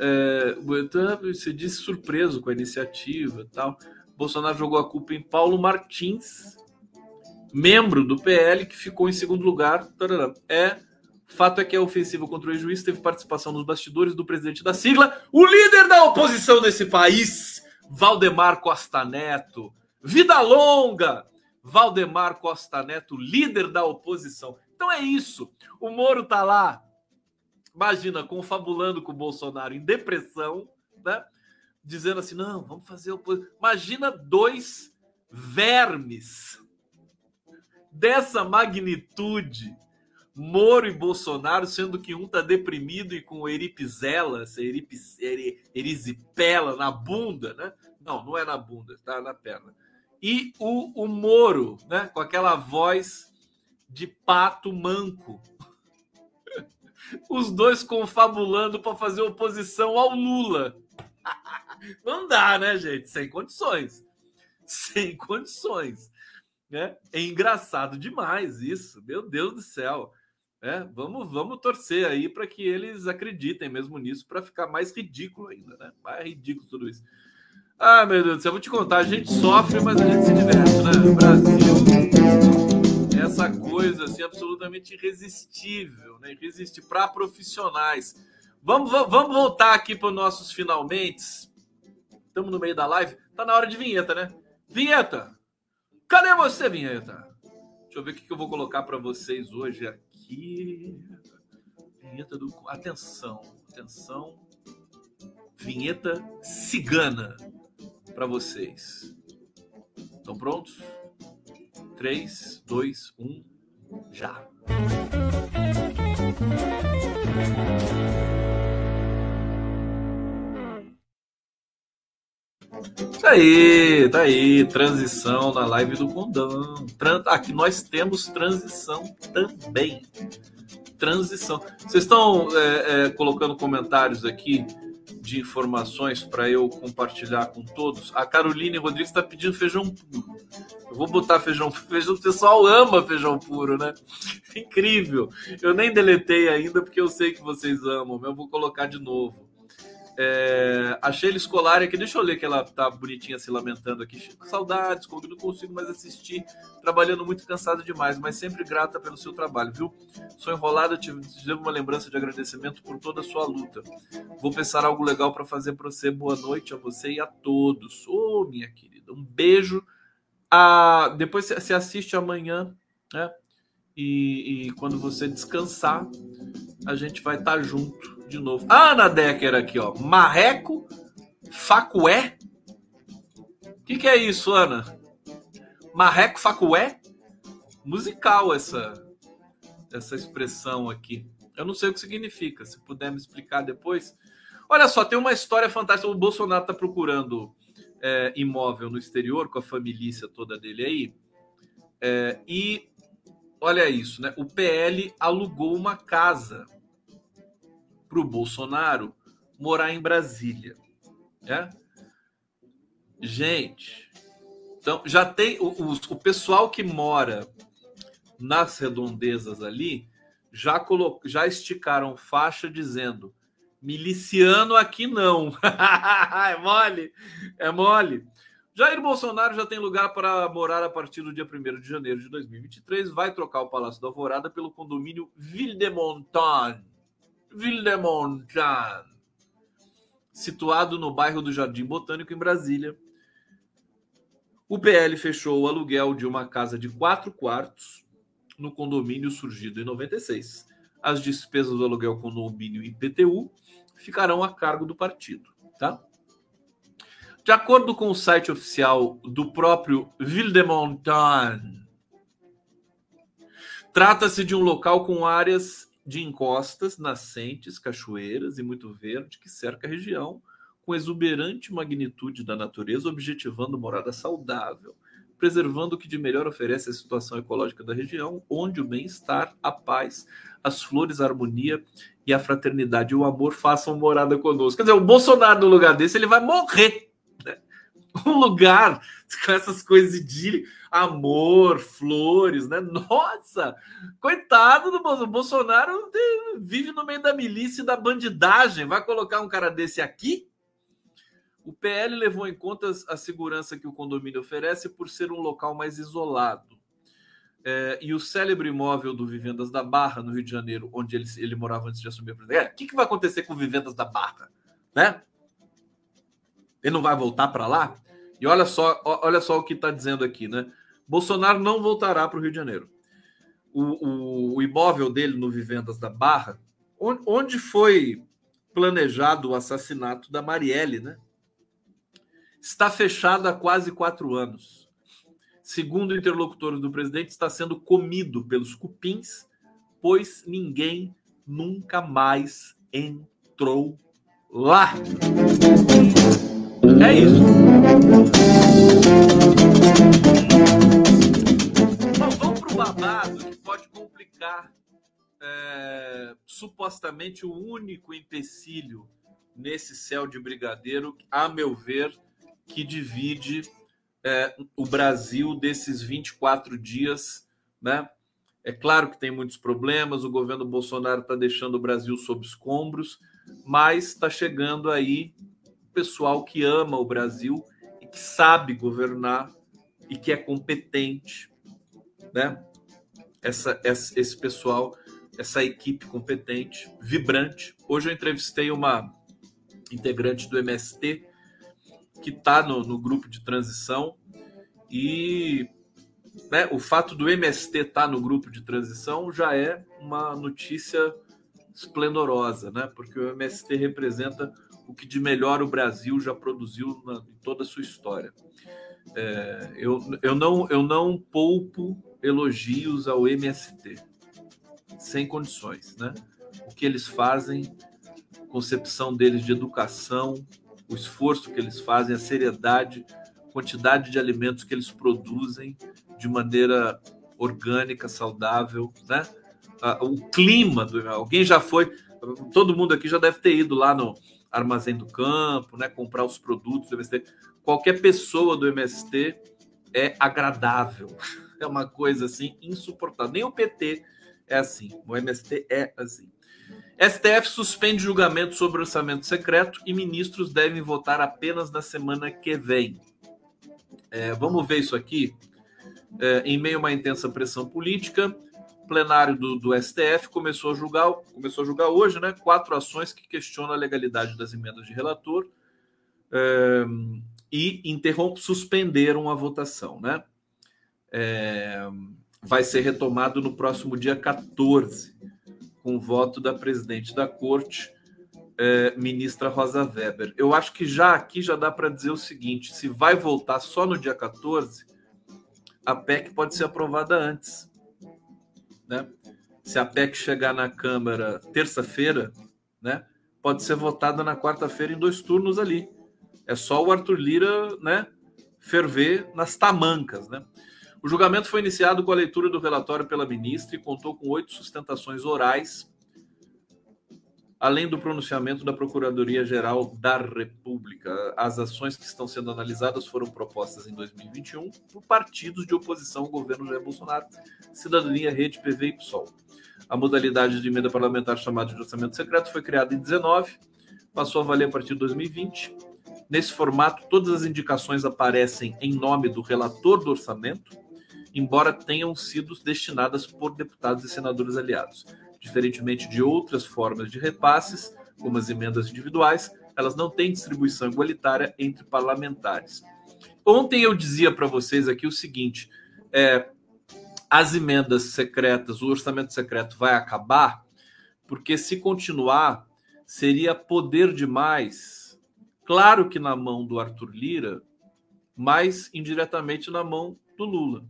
É, se disse surpreso com a iniciativa tal. Bolsonaro jogou a culpa em Paulo Martins, membro do PL, que ficou em segundo lugar. É fato é que a ofensiva contra o juiz teve participação nos bastidores do presidente da sigla, o líder da oposição nesse país, Valdemar Costa Neto. Vida longa, Valdemar Costa Neto, líder da oposição. Então é isso. O Moro tá lá, imagina, confabulando com o Bolsonaro em depressão, né? Dizendo assim: não, vamos fazer oposição. Imagina dois vermes dessa magnitude, Moro e Bolsonaro, sendo que um tá deprimido e com eripizela, erisipela na bunda, né? Não, não é na bunda, tá na perna e o, o Moro, né, com aquela voz de pato manco. Os dois confabulando para fazer oposição ao Lula. Não dá, né, gente? Sem condições. Sem condições. Né? É engraçado demais isso. Meu Deus do céu. É, vamos, vamos torcer aí para que eles acreditem mesmo nisso, para ficar mais ridículo ainda, né? Mais ridículo tudo isso. Ah, meu Deus do céu, eu vou te contar, a gente sofre, mas a gente se diverte, né? Brasil, essa coisa assim, absolutamente irresistível, né? Irresistível para profissionais. Vamos, vamos voltar aqui para os nossos finalmente. Estamos no meio da live. Tá na hora de vinheta, né? Vinheta! Cadê você, vinheta? Deixa eu ver o que eu vou colocar para vocês hoje aqui. Vinheta do. Atenção, atenção. Vinheta cigana para vocês. Estão prontos? 3, 2, 1, já! Tá aí, tá aí, transição na live do Condão. Aqui nós temos transição também. Transição. Vocês estão é, é, colocando comentários aqui de informações para eu compartilhar com todos. A Caroline Rodrigues está pedindo feijão puro. Eu vou botar feijão feijão. O pessoal ama feijão puro, né? Incrível. Eu nem deletei ainda porque eu sei que vocês amam. Eu vou colocar de novo. É, a Sheila Escolar aqui, deixa eu ler que ela tá bonitinha se lamentando aqui. Saudades, como não consigo mais assistir, trabalhando muito cansado demais, mas sempre grata pelo seu trabalho, viu? Sou enrolada, te devo uma lembrança de agradecimento por toda a sua luta. Vou pensar algo legal para fazer para você. Boa noite a você e a todos. Ô, oh, minha querida, um beijo. Ah, depois você assiste amanhã, né? E, e quando você descansar, a gente vai estar tá junto de novo. Ana Decker aqui, ó. Marreco Facué. O que, que é isso, Ana? Marreco Facué? Musical essa, essa expressão aqui. Eu não sei o que significa. Se puder me explicar depois. Olha só, tem uma história fantástica. O Bolsonaro está procurando é, imóvel no exterior com a família toda dele aí. É, e olha isso, né? O PL alugou uma casa para o Bolsonaro morar em Brasília. Né? Gente, então já tem o, o, o pessoal que mora nas redondezas ali já, colo, já esticaram faixa dizendo miliciano aqui não. é mole, é mole. Jair Bolsonaro já tem lugar para morar a partir do dia 1 de janeiro de 2023. Vai trocar o Palácio da Alvorada pelo condomínio Ville de Montagne Villemontan, situado no bairro do Jardim Botânico, em Brasília. O PL fechou o aluguel de uma casa de quatro quartos no condomínio surgido em 96. As despesas do aluguel condomínio IPTU ficarão a cargo do partido, tá? De acordo com o site oficial do próprio Ville de Montagne, trata-se de um local com áreas de encostas, nascentes, cachoeiras e muito verde que cerca a região, com exuberante magnitude da natureza, objetivando morada saudável, preservando o que de melhor oferece a situação ecológica da região, onde o bem-estar, a paz, as flores, a harmonia e a fraternidade e o amor façam morada conosco. Quer dizer, o Bolsonaro no lugar desse, ele vai morrer. Né? um lugar com essas coisas de amor, flores, né? Nossa, coitado do Bolsonaro. O Bolsonaro vive no meio da milícia e da bandidagem. Vai colocar um cara desse aqui? O PL levou em conta a segurança que o condomínio oferece por ser um local mais isolado. É, e o célebre imóvel do Vivendas da Barra, no Rio de Janeiro, onde ele, ele morava antes de assumir a presidência. O que, que vai acontecer com o Vivendas da Barra? Né? Ele não vai voltar para lá? E olha só, olha só o que está dizendo aqui, né? Bolsonaro não voltará para o Rio de Janeiro. O, o, o, imóvel dele no Vivendas da Barra, onde, onde foi planejado o assassinato da Marielle, né? Está fechado há quase quatro anos. Segundo interlocutores do presidente, está sendo comido pelos cupins, pois ninguém nunca mais entrou lá. É isso. Bom, vamos para o babado que pode complicar é, supostamente o único empecilho nesse céu de brigadeiro, a meu ver, que divide é, o Brasil desses 24 dias, né? É claro que tem muitos problemas, o governo Bolsonaro está deixando o Brasil sob escombros, mas está chegando aí pessoal que ama o Brasil e que sabe governar e que é competente, né? Essa, essa, esse pessoal, essa equipe competente, vibrante. Hoje eu entrevistei uma integrante do MST que está no, no, grupo de transição e né, o fato do MST estar tá no grupo de transição já é uma notícia esplendorosa, né? Porque o MST representa o que de melhor o Brasil já produziu na, em toda a sua história. É, eu, eu, não, eu não poupo elogios ao MST, sem condições. Né? O que eles fazem, concepção deles de educação, o esforço que eles fazem, a seriedade, quantidade de alimentos que eles produzem de maneira orgânica, saudável, né? O clima do alguém já foi, todo mundo aqui já deve ter ido lá no Armazém do Campo, né, comprar os produtos do MST. Qualquer pessoa do MST é agradável. É uma coisa assim insuportável. Nem o PT é assim. O MST é assim. STF suspende julgamento sobre orçamento secreto e ministros devem votar apenas na semana que vem. É, vamos ver isso aqui. É, em meio a uma intensa pressão política, plenário do, do, STF começou a julgar, começou a julgar hoje, né, quatro ações que questionam a legalidade das emendas de relator é, e interrompe, suspenderam a votação, né? É, vai ser retomado no próximo dia 14, com o voto da presidente da corte, é, ministra Rosa Weber. Eu acho que já aqui já dá para dizer o seguinte: se vai voltar só no dia 14, a PEC pode ser aprovada antes né? Se a PEC chegar na Câmara terça-feira, né? Pode ser votada na quarta-feira em dois turnos ali. É só o Arthur Lira, né? Ferver nas tamancas, né? O julgamento foi iniciado com a leitura do relatório pela ministra e contou com oito sustentações orais além do pronunciamento da Procuradoria-Geral da República. As ações que estão sendo analisadas foram propostas em 2021 por partidos de oposição ao governo Jair Bolsonaro, Cidadania, Rede, PV e PSOL. A modalidade de emenda parlamentar chamada de orçamento secreto foi criada em 19, passou a valer a partir de 2020. Nesse formato, todas as indicações aparecem em nome do relator do orçamento, embora tenham sido destinadas por deputados e senadores aliados. Diferentemente de outras formas de repasses, como as emendas individuais, elas não têm distribuição igualitária entre parlamentares. Ontem eu dizia para vocês aqui o seguinte: é, as emendas secretas, o orçamento secreto vai acabar, porque se continuar, seria poder demais, claro que na mão do Arthur Lira, mas indiretamente na mão do Lula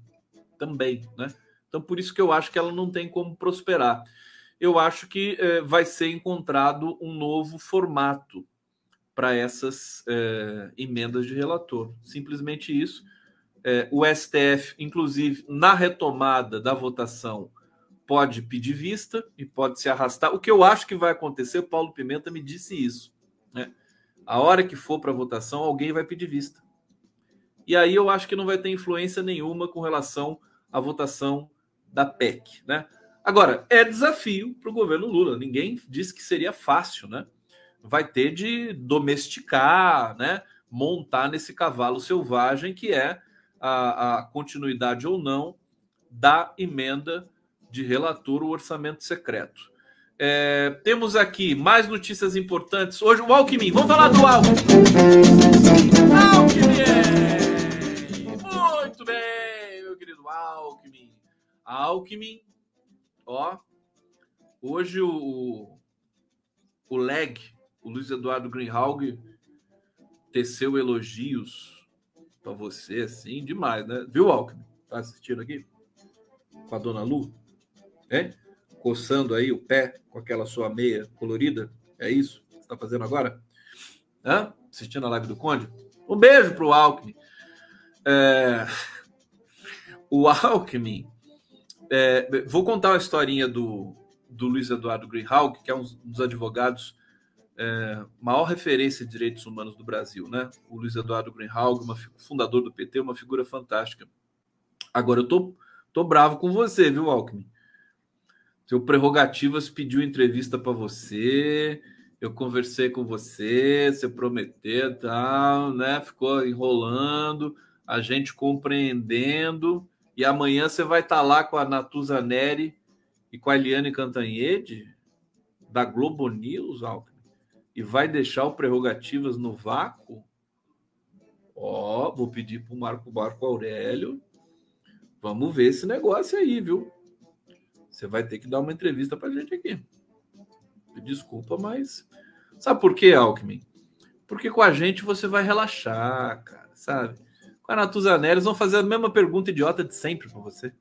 também, né? Então por isso que eu acho que ela não tem como prosperar eu acho que é, vai ser encontrado um novo formato para essas é, emendas de relator. Simplesmente isso. É, o STF, inclusive, na retomada da votação, pode pedir vista e pode se arrastar. O que eu acho que vai acontecer, Paulo Pimenta me disse isso. Né? A hora que for para votação, alguém vai pedir vista. E aí eu acho que não vai ter influência nenhuma com relação à votação da PEC, né? Agora, é desafio para o governo Lula. Ninguém disse que seria fácil, né? Vai ter de domesticar, né? Montar nesse cavalo selvagem que é a, a continuidade ou não da emenda de relator o orçamento secreto. É, temos aqui mais notícias importantes. Hoje, o Alckmin. Vamos falar do Alckmin. Alckmin! Muito bem, meu querido Alckmin. Alckmin, ó. Hoje o, o LEG, o Luiz Eduardo Greenhalg, teceu elogios para você, assim, demais, né? Viu, Alckmin? Tá assistindo aqui? Com a dona Lu? É? Coçando aí o pé com aquela sua meia colorida? É isso que você está fazendo agora? Hã? Assistindo a live do Conde? Um beijo pro Alckmin. É... O Alckmin. É... Vou contar uma historinha do, do Luiz Eduardo Greenhalgh, que é um dos advogados é, maior referência de direitos humanos do Brasil, né? O Luiz Eduardo Greenhalgh, uma, fundador do PT, uma figura fantástica. Agora, eu tô, tô bravo com você, viu, Alckmin? Seu Prerrogativas pediu entrevista para você, eu conversei com você, você prometeu tal, né? Ficou enrolando, a gente compreendendo, e amanhã você vai estar tá lá com a Natuza Neri e com a Eliane Cantanhede, da Globo News, Alckmin e vai deixar o prerrogativas no vácuo? Ó, vou pedir para o Marco Marco Aurélio. Vamos ver esse negócio aí, viu? Você vai ter que dar uma entrevista para gente aqui. Desculpa, mas. Sabe por quê, Alckmin? Porque com a gente você vai relaxar, cara, sabe? Com a Natuzanelli, eles vão fazer a mesma pergunta idiota de sempre para você.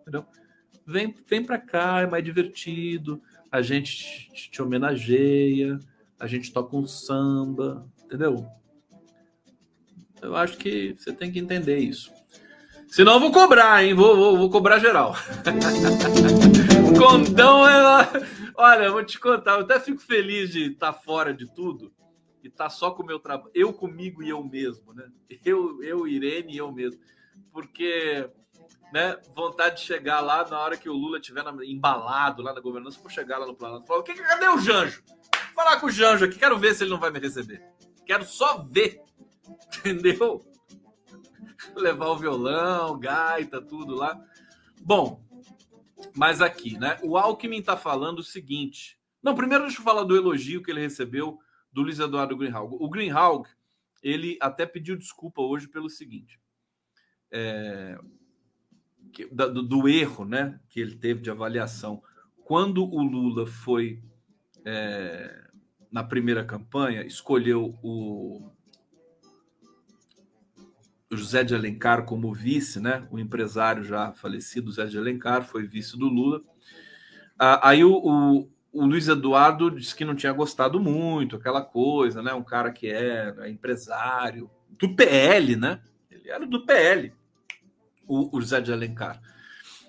Entendeu? Vem, vem para cá, é mais divertido. A gente te, te homenageia a gente toca um samba, entendeu? Eu acho que você tem que entender isso. Senão eu vou cobrar, hein? Vou, vou, vou cobrar geral. Condão ela. Olha, eu vou te contar, eu até fico feliz de estar tá fora de tudo e tá só com o meu trabalho. Eu comigo e eu mesmo, né? Eu, eu, Irene e eu mesmo. Porque, né, vontade de chegar lá na hora que o Lula estiver embalado lá na governança, vou chegar lá no Planalto falar: cadê o Janjo? falar com o Janjo aqui, quero ver se ele não vai me receber. Quero só ver. Entendeu? Levar o violão, gaita, tudo lá. Bom, mas aqui, né? O Alckmin está falando o seguinte. Não, primeiro deixa eu falar do elogio que ele recebeu do Luiz Eduardo Greenhalgh. O Greenhalgh, ele até pediu desculpa hoje pelo seguinte. É, que, do, do, erro né, que ele teve de avaliação. Quando o Lula foi é, na primeira campanha, escolheu o, José de Alencar como vice, né? O empresário já falecido, José de Alencar, foi vice do Lula. Ah, aí o, o, o, Luiz Eduardo disse que não tinha gostado muito, aquela coisa, né? Um cara que era empresário do PL, né? Ele era do PL, o, o José de Alencar.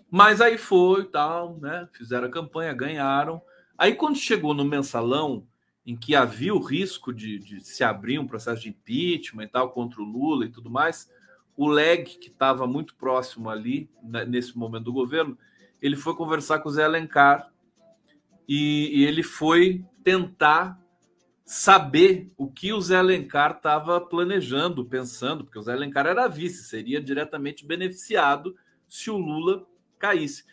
Mas aí foi tal, né? Fizeram a campanha, ganharam. Aí, quando chegou no mensalão, em que havia o risco de, de, se abrir um processo de impeachment e tal contra o Lula e tudo mais, o Leg, que estava muito próximo ali, né, nesse momento do governo, ele foi conversar com o Zé Alencar e, e ele foi tentar saber o que o Zé Alencar estava planejando, pensando, porque o Zé Alencar era vice, seria diretamente beneficiado se o Lula caísse.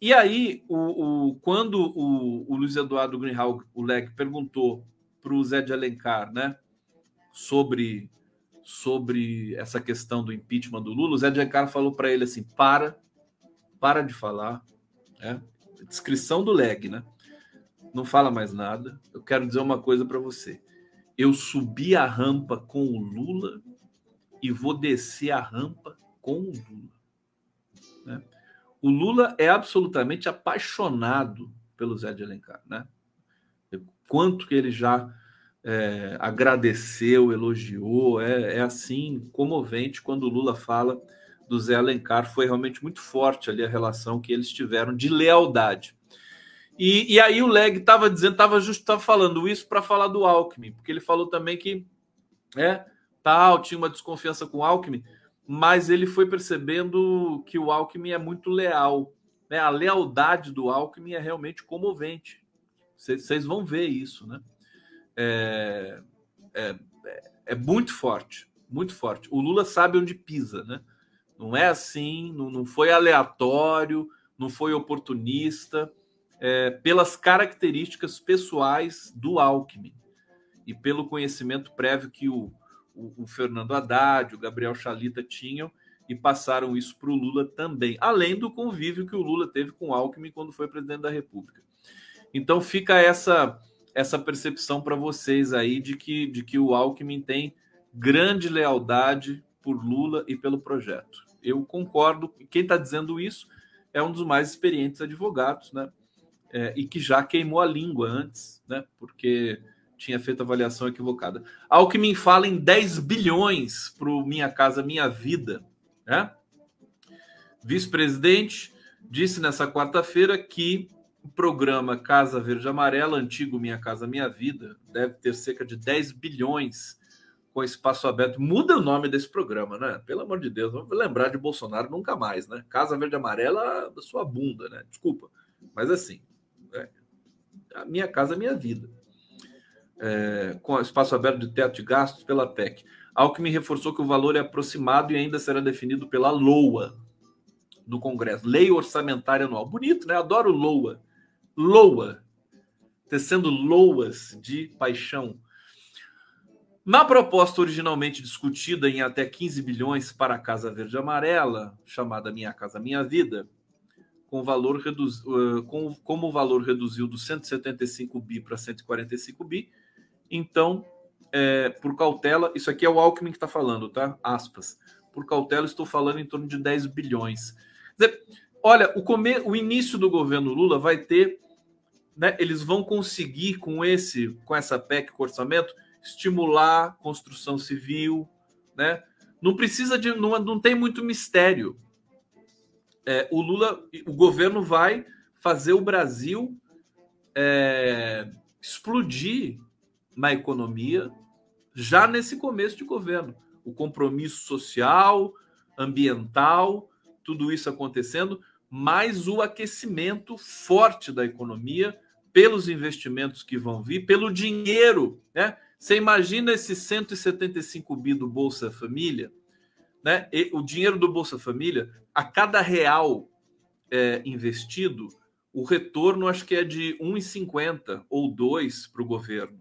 E aí, o, o quando o, o, Luiz Eduardo Greenhalgh, o Leg, perguntou para o Zé de Alencar né, sobre, sobre essa questão do impeachment do Lula, o Zé de Alencar falou para ele assim: para, para de falar. Né? Descrição do Leg, né? Não fala mais nada. Eu quero dizer uma coisa para você. Eu subi a rampa com o Lula e vou descer a rampa com o Lula. Né? o Lula é absolutamente apaixonado pelo Zé de Alencar, né? Quanto que ele já é, agradeceu, elogiou, é, é, assim comovente quando o Lula fala do Zé Alencar. Foi realmente muito forte ali a relação que eles tiveram de lealdade. E, e aí o Leg estava dizendo, estava justo tava falando isso para falar do Alckmin, porque ele falou também que é, tal, tinha uma desconfiança com o Alckmin, mas ele foi percebendo que o Alckmin é muito leal. Né? A lealdade do Alckmin é realmente comovente. Vocês vão ver isso, né? É, é, é, muito forte, muito forte. O Lula sabe onde pisa, né? Não é assim, não, não foi aleatório, não foi oportunista, é, pelas características pessoais do Alckmin e pelo conhecimento prévio que o, o, o Fernando Haddad, o Gabriel Chalita tinham e passaram isso para o Lula também, além do convívio que o Lula teve com o Alckmin quando foi presidente da República. Então fica essa essa percepção para vocês aí de que, de que o Alckmin tem grande lealdade por Lula e pelo projeto. Eu concordo. Quem está dizendo isso é um dos mais experientes advogados, né? É, e que já queimou a língua antes, né? Porque tinha feito avaliação equivocada. Alckmin fala em 10 bilhões para o Minha Casa Minha Vida, né? Vice-presidente disse nessa quarta-feira que o programa Casa Verde Amarela, antigo Minha Casa Minha Vida, deve ter cerca de 10 bilhões com espaço aberto. Muda o nome desse programa, né? Pelo amor de Deus, vamos lembrar de Bolsonaro nunca mais, né? Casa Verde Amarela sua bunda, né? Desculpa. Mas assim, a minha casa, a minha vida. É, com espaço aberto de teto de gastos pela PEC. Alckmin reforçou que o valor é aproximado e ainda será definido pela LOA do Congresso, Lei Orçamentária Anual. Bonito, né? Adoro LOA loa, tecendo loas de paixão. Na proposta originalmente discutida em até 15 bilhões para a Casa Verde Amarela, chamada Minha Casa Minha Vida, com valor reduz, com, como o valor reduziu do 175 bi para 145 bi, então, é, por cautela, isso aqui é o Alckmin que está falando, tá? Aspas. Por cautela, estou falando em torno de 10 bilhões. Dizer, olha, o, come, o início do governo Lula vai ter né, eles vão conseguir com esse, com essa PEC, com orçamento, estimular construção civil, né? Não precisa de, não, não tem muito mistério. É, o Lula, o governo vai fazer o Brasil é, explodir na economia já nesse começo de governo. O compromisso social, ambiental, tudo isso acontecendo, mais o aquecimento forte da economia pelos investimentos que vão vir, pelo dinheiro, né? Você imagina esse 175 bi do Bolsa Família, né? E o dinheiro do Bolsa Família, a cada real é, investido, o retorno acho que é de 1,50 ou 2 para o governo.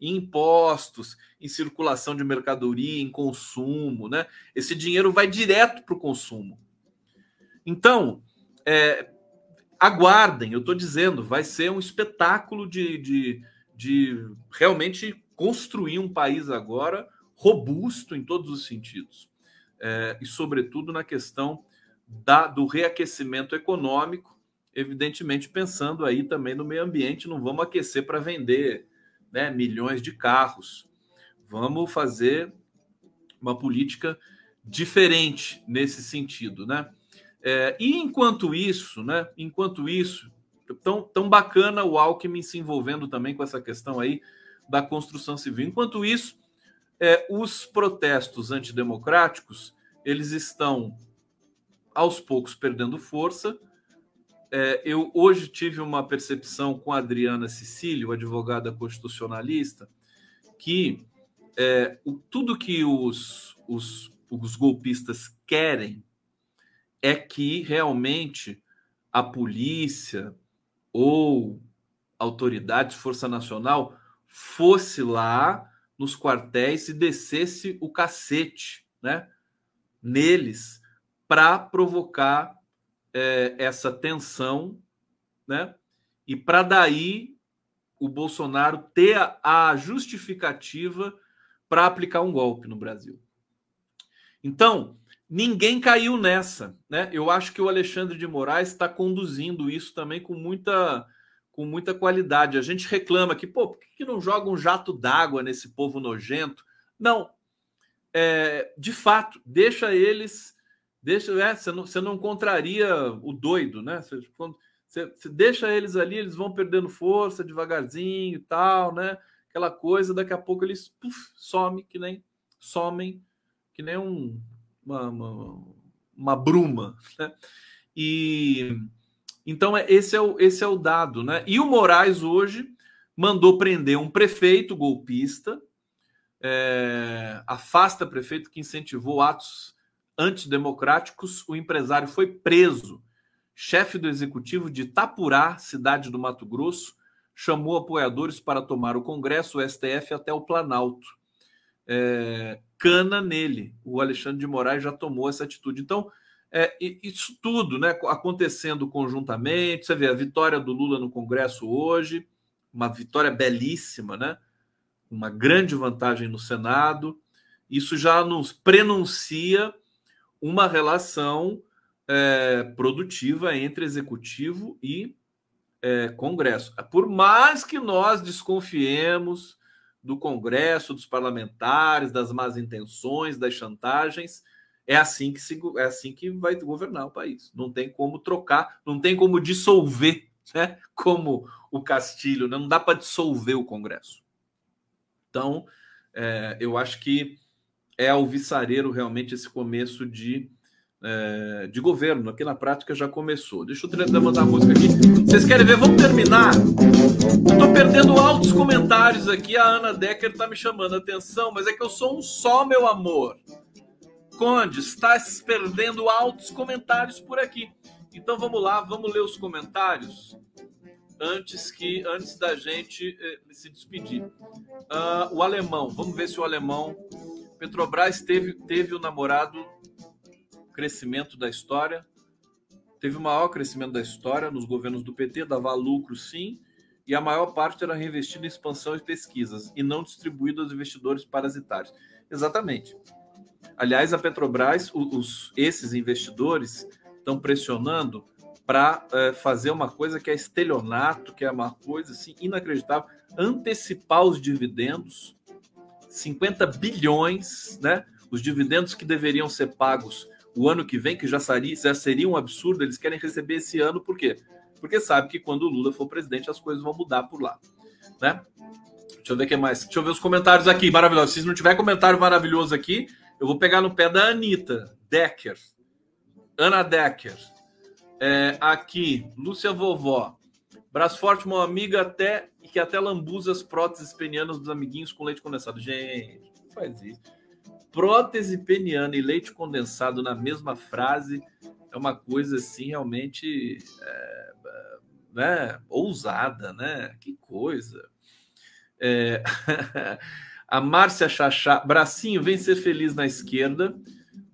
Em impostos, em circulação de mercadoria, em consumo, né? Esse dinheiro vai direto para o consumo. Então, é, aguardem, eu estou dizendo, vai ser um espetáculo de, de, de realmente construir um país agora robusto em todos os sentidos. É, e, sobretudo, na questão da, do reaquecimento econômico, evidentemente pensando aí também no meio ambiente, não vamos aquecer para vender né, milhões de carros. Vamos fazer uma política diferente nesse sentido, né? É, e enquanto isso, né? Enquanto isso, tão, tão bacana o Alckmin se envolvendo também com essa questão aí da construção civil. Enquanto isso, é, os protestos antidemocráticos eles estão aos poucos perdendo força. É, eu hoje tive uma percepção com a Adriana Sicílio, advogada constitucionalista, que é, o, tudo que os, os, os golpistas querem é que realmente a polícia ou autoridades, Força Nacional, fosse lá nos quartéis e descesse o cacete, né? Neles, para provocar é, essa tensão, né? E para daí o Bolsonaro ter a justificativa para aplicar um golpe no Brasil. Então, ninguém caiu nessa, né? Eu acho que o Alexandre de Moraes está conduzindo isso também com muita com muita qualidade. A gente reclama que, pô, por que não joga um jato d'água nesse povo nojento? Não, é, de fato, deixa eles, deixa, é, você não, você não contraria o doido, né? Você, você, você deixa eles ali, eles vão perdendo força devagarzinho e tal, né? Aquela coisa, daqui a pouco eles puff, some que nem somem que nem um, uma, uma, uma bruma. Né? E então é, esse é, o, esse é o dado. Né? E o Moraes hoje mandou prender um prefeito golpista, é, afasta prefeito que incentivou atos antidemocráticos. O empresário foi preso. Chefe do executivo de Itapurá, cidade do Mato Grosso, chamou apoiadores para tomar o Congresso, o STF, até o Planalto. É, cana nele. O Alexandre de Moraes já tomou essa atitude. Então, é, isso tudo né, acontecendo conjuntamente. Você vê a vitória do Lula no Congresso hoje, uma vitória belíssima, né? uma grande vantagem no Senado. Isso já nos prenuncia uma relação é, produtiva entre executivo e é, Congresso. Por mais que nós desconfiemos do Congresso, dos parlamentares, das más intenções, das chantagens, é assim que se, é assim que vai governar o país. Não tem como trocar, não tem como dissolver, né? Como o Castilho, não dá para dissolver o Congresso. Então, é, eu acho que é alvissareiro realmente esse começo de, é, de governo. Aqui na prática já começou. Deixa eu levantar a música aqui. Vocês querem ver? Vamos terminar. Eu tô perdendo altos comentários aqui. A Ana Decker tá me chamando a atenção, mas é que eu sou um só, meu amor. Conde, está se perdendo altos comentários por aqui. Então vamos lá, vamos ler os comentários antes que antes da gente eh, se despedir. Uh, o alemão, vamos ver se o alemão Petrobras teve teve o namorado crescimento da história, teve o maior crescimento da história nos governos do PT, dava lucro sim, e a maior parte era reinvestida em expansão e pesquisas e não distribuído aos investidores parasitários. Exatamente. Aliás, a Petrobras, os, esses investidores estão pressionando para é, fazer uma coisa que é estelionato, que é uma coisa assim inacreditável, antecipar os dividendos, 50 bilhões, né? Os dividendos que deveriam ser pagos o ano que vem, que já seria, já seria um absurdo, eles querem receber esse ano, por quê? Porque sabe que quando o Lula for presidente as coisas vão mudar por lá, né? Deixa eu ver o que mais. Deixa eu ver os comentários aqui, maravilhoso. Se não tiver comentário maravilhoso aqui, eu vou pegar no pé da Anitta Decker. Ana Decker. É, aqui, Lúcia Vovó. Braço forte, uma amiga até que até lambuza as próteses penianas dos amiguinhos com leite condensado. Gente, faz isso. Prótese peniana e leite condensado na mesma frase é uma coisa assim realmente é, né, ousada, né? Que coisa. É... A Márcia Chachá, bracinho, vem ser feliz na esquerda.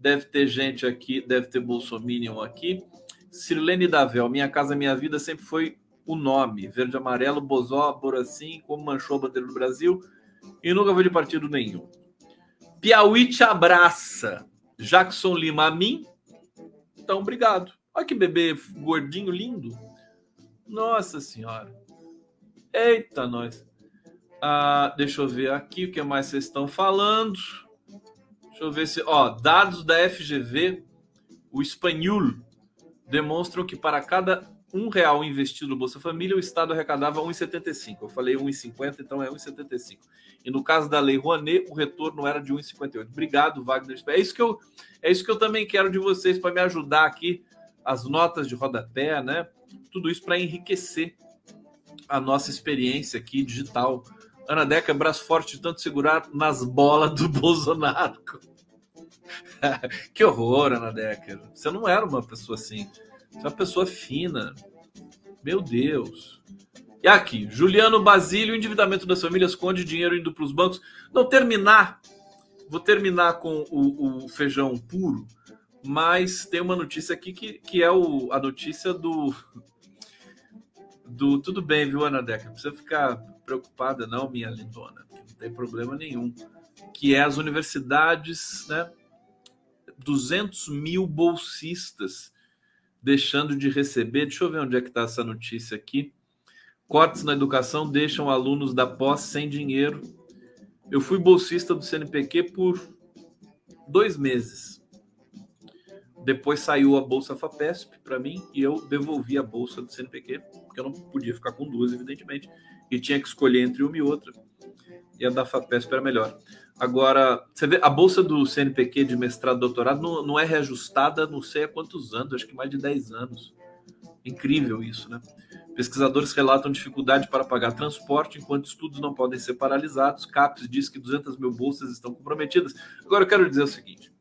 Deve ter gente aqui, deve ter Bolsominion aqui. Sirlene Davel, Minha Casa Minha Vida sempre foi o nome. Verde amarelo, Bozó, Boracim, como manchou a bandeira do Brasil. E nunca foi de partido nenhum. Piauí te abraça. Jackson Lima, a mim. Então, obrigado. Olha que bebê gordinho, lindo. Nossa Senhora. Eita, nós. Ah, deixa eu ver aqui o que mais vocês estão falando. Deixa eu ver se. Ó, dados da FGV, o espanhol, demonstram que para cada um real investido no Bolsa Família, o Estado arrecadava 1,75. Eu falei 1,50, então é 1,75. E no caso da Lei Rouanet, o retorno era de 1,58. Obrigado, Wagner. É isso que eu, é isso que eu também quero de vocês para me ajudar aqui, as notas de rodapé, né? Tudo isso para enriquecer a nossa experiência aqui digital Ana Deca, braço forte de tanto segurar nas bolas do Bolsonaro. que horror, Ana Deca. Você não era uma pessoa assim. Você é uma pessoa fina. Meu Deus. E aqui, Juliano Basílio, endividamento das famílias, esconde dinheiro indo para os bancos. Não, terminar. Vou terminar com o, o, feijão puro, mas tem uma notícia aqui que, que é o, a notícia do. do Tudo bem, viu, Ana Deca? Precisa ficar preocupada, não, minha lindona, não tem problema nenhum. Que é as universidades, né? 200 mil bolsistas deixando de receber. Deixa eu ver onde é que está essa notícia aqui. Cortes na educação deixam alunos da pós sem dinheiro. Eu fui bolsista do CNPq por dois meses. Depois saiu a bolsa FAPESP para mim e eu devolvi a bolsa do CNPq, porque eu não podia ficar com duas, evidentemente e tinha que escolher entre uma e outra. E a da FAPESP era melhor. Agora, você vê, a bolsa do CNPq de mestrado doutorado não, não é reajustada não sei há quantos anos, acho que mais de 10 anos. Incrível isso, né? Pesquisadores relatam dificuldade para pagar transporte enquanto estudos não podem ser paralisados. CAPES diz que 200 mil bolsas estão comprometidas. Agora, eu quero dizer o seguinte: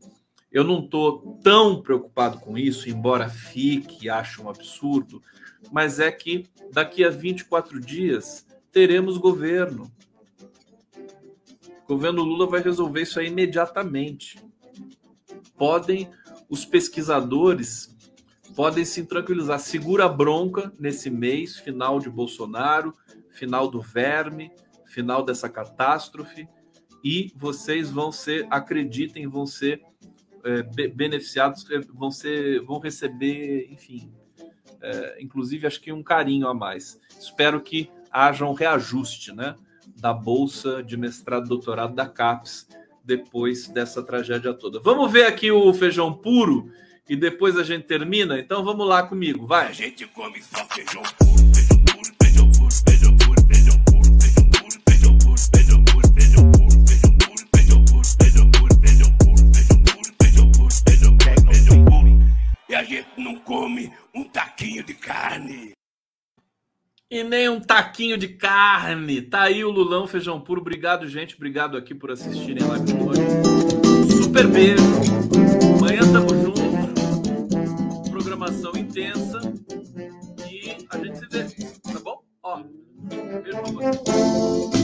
eu não estou tão preocupado com isso, embora fique, acho um absurdo, mas é que daqui a 24 dias teremos governo. O governo Lula vai resolver isso aí imediatamente. Podem os pesquisadores podem se tranquilizar. Segura a bronca nesse mês, final de Bolsonaro, final do verme, final dessa catástrofe, e vocês vão ser, acreditem, vão ser é, beneficiados, é, vão ser, vão receber, enfim, é, inclusive acho que um carinho a mais. Espero que haja um reajuste né, da bolsa de mestrado doutorado da CAPES depois dessa tragédia toda. Vamos ver aqui o feijão puro e depois a gente termina? Então vamos lá comigo, vai. A gente come só feijão puro. E a gente não come um taquinho de carne. E nem um taquinho de carne. Tá aí o Lulão Feijão Puro. Obrigado, gente. Obrigado aqui por assistirem a live hoje. Super beijo. Amanhã tamo junto. Programação intensa. E a gente se vê, tá bom? Ó, beijo pra você.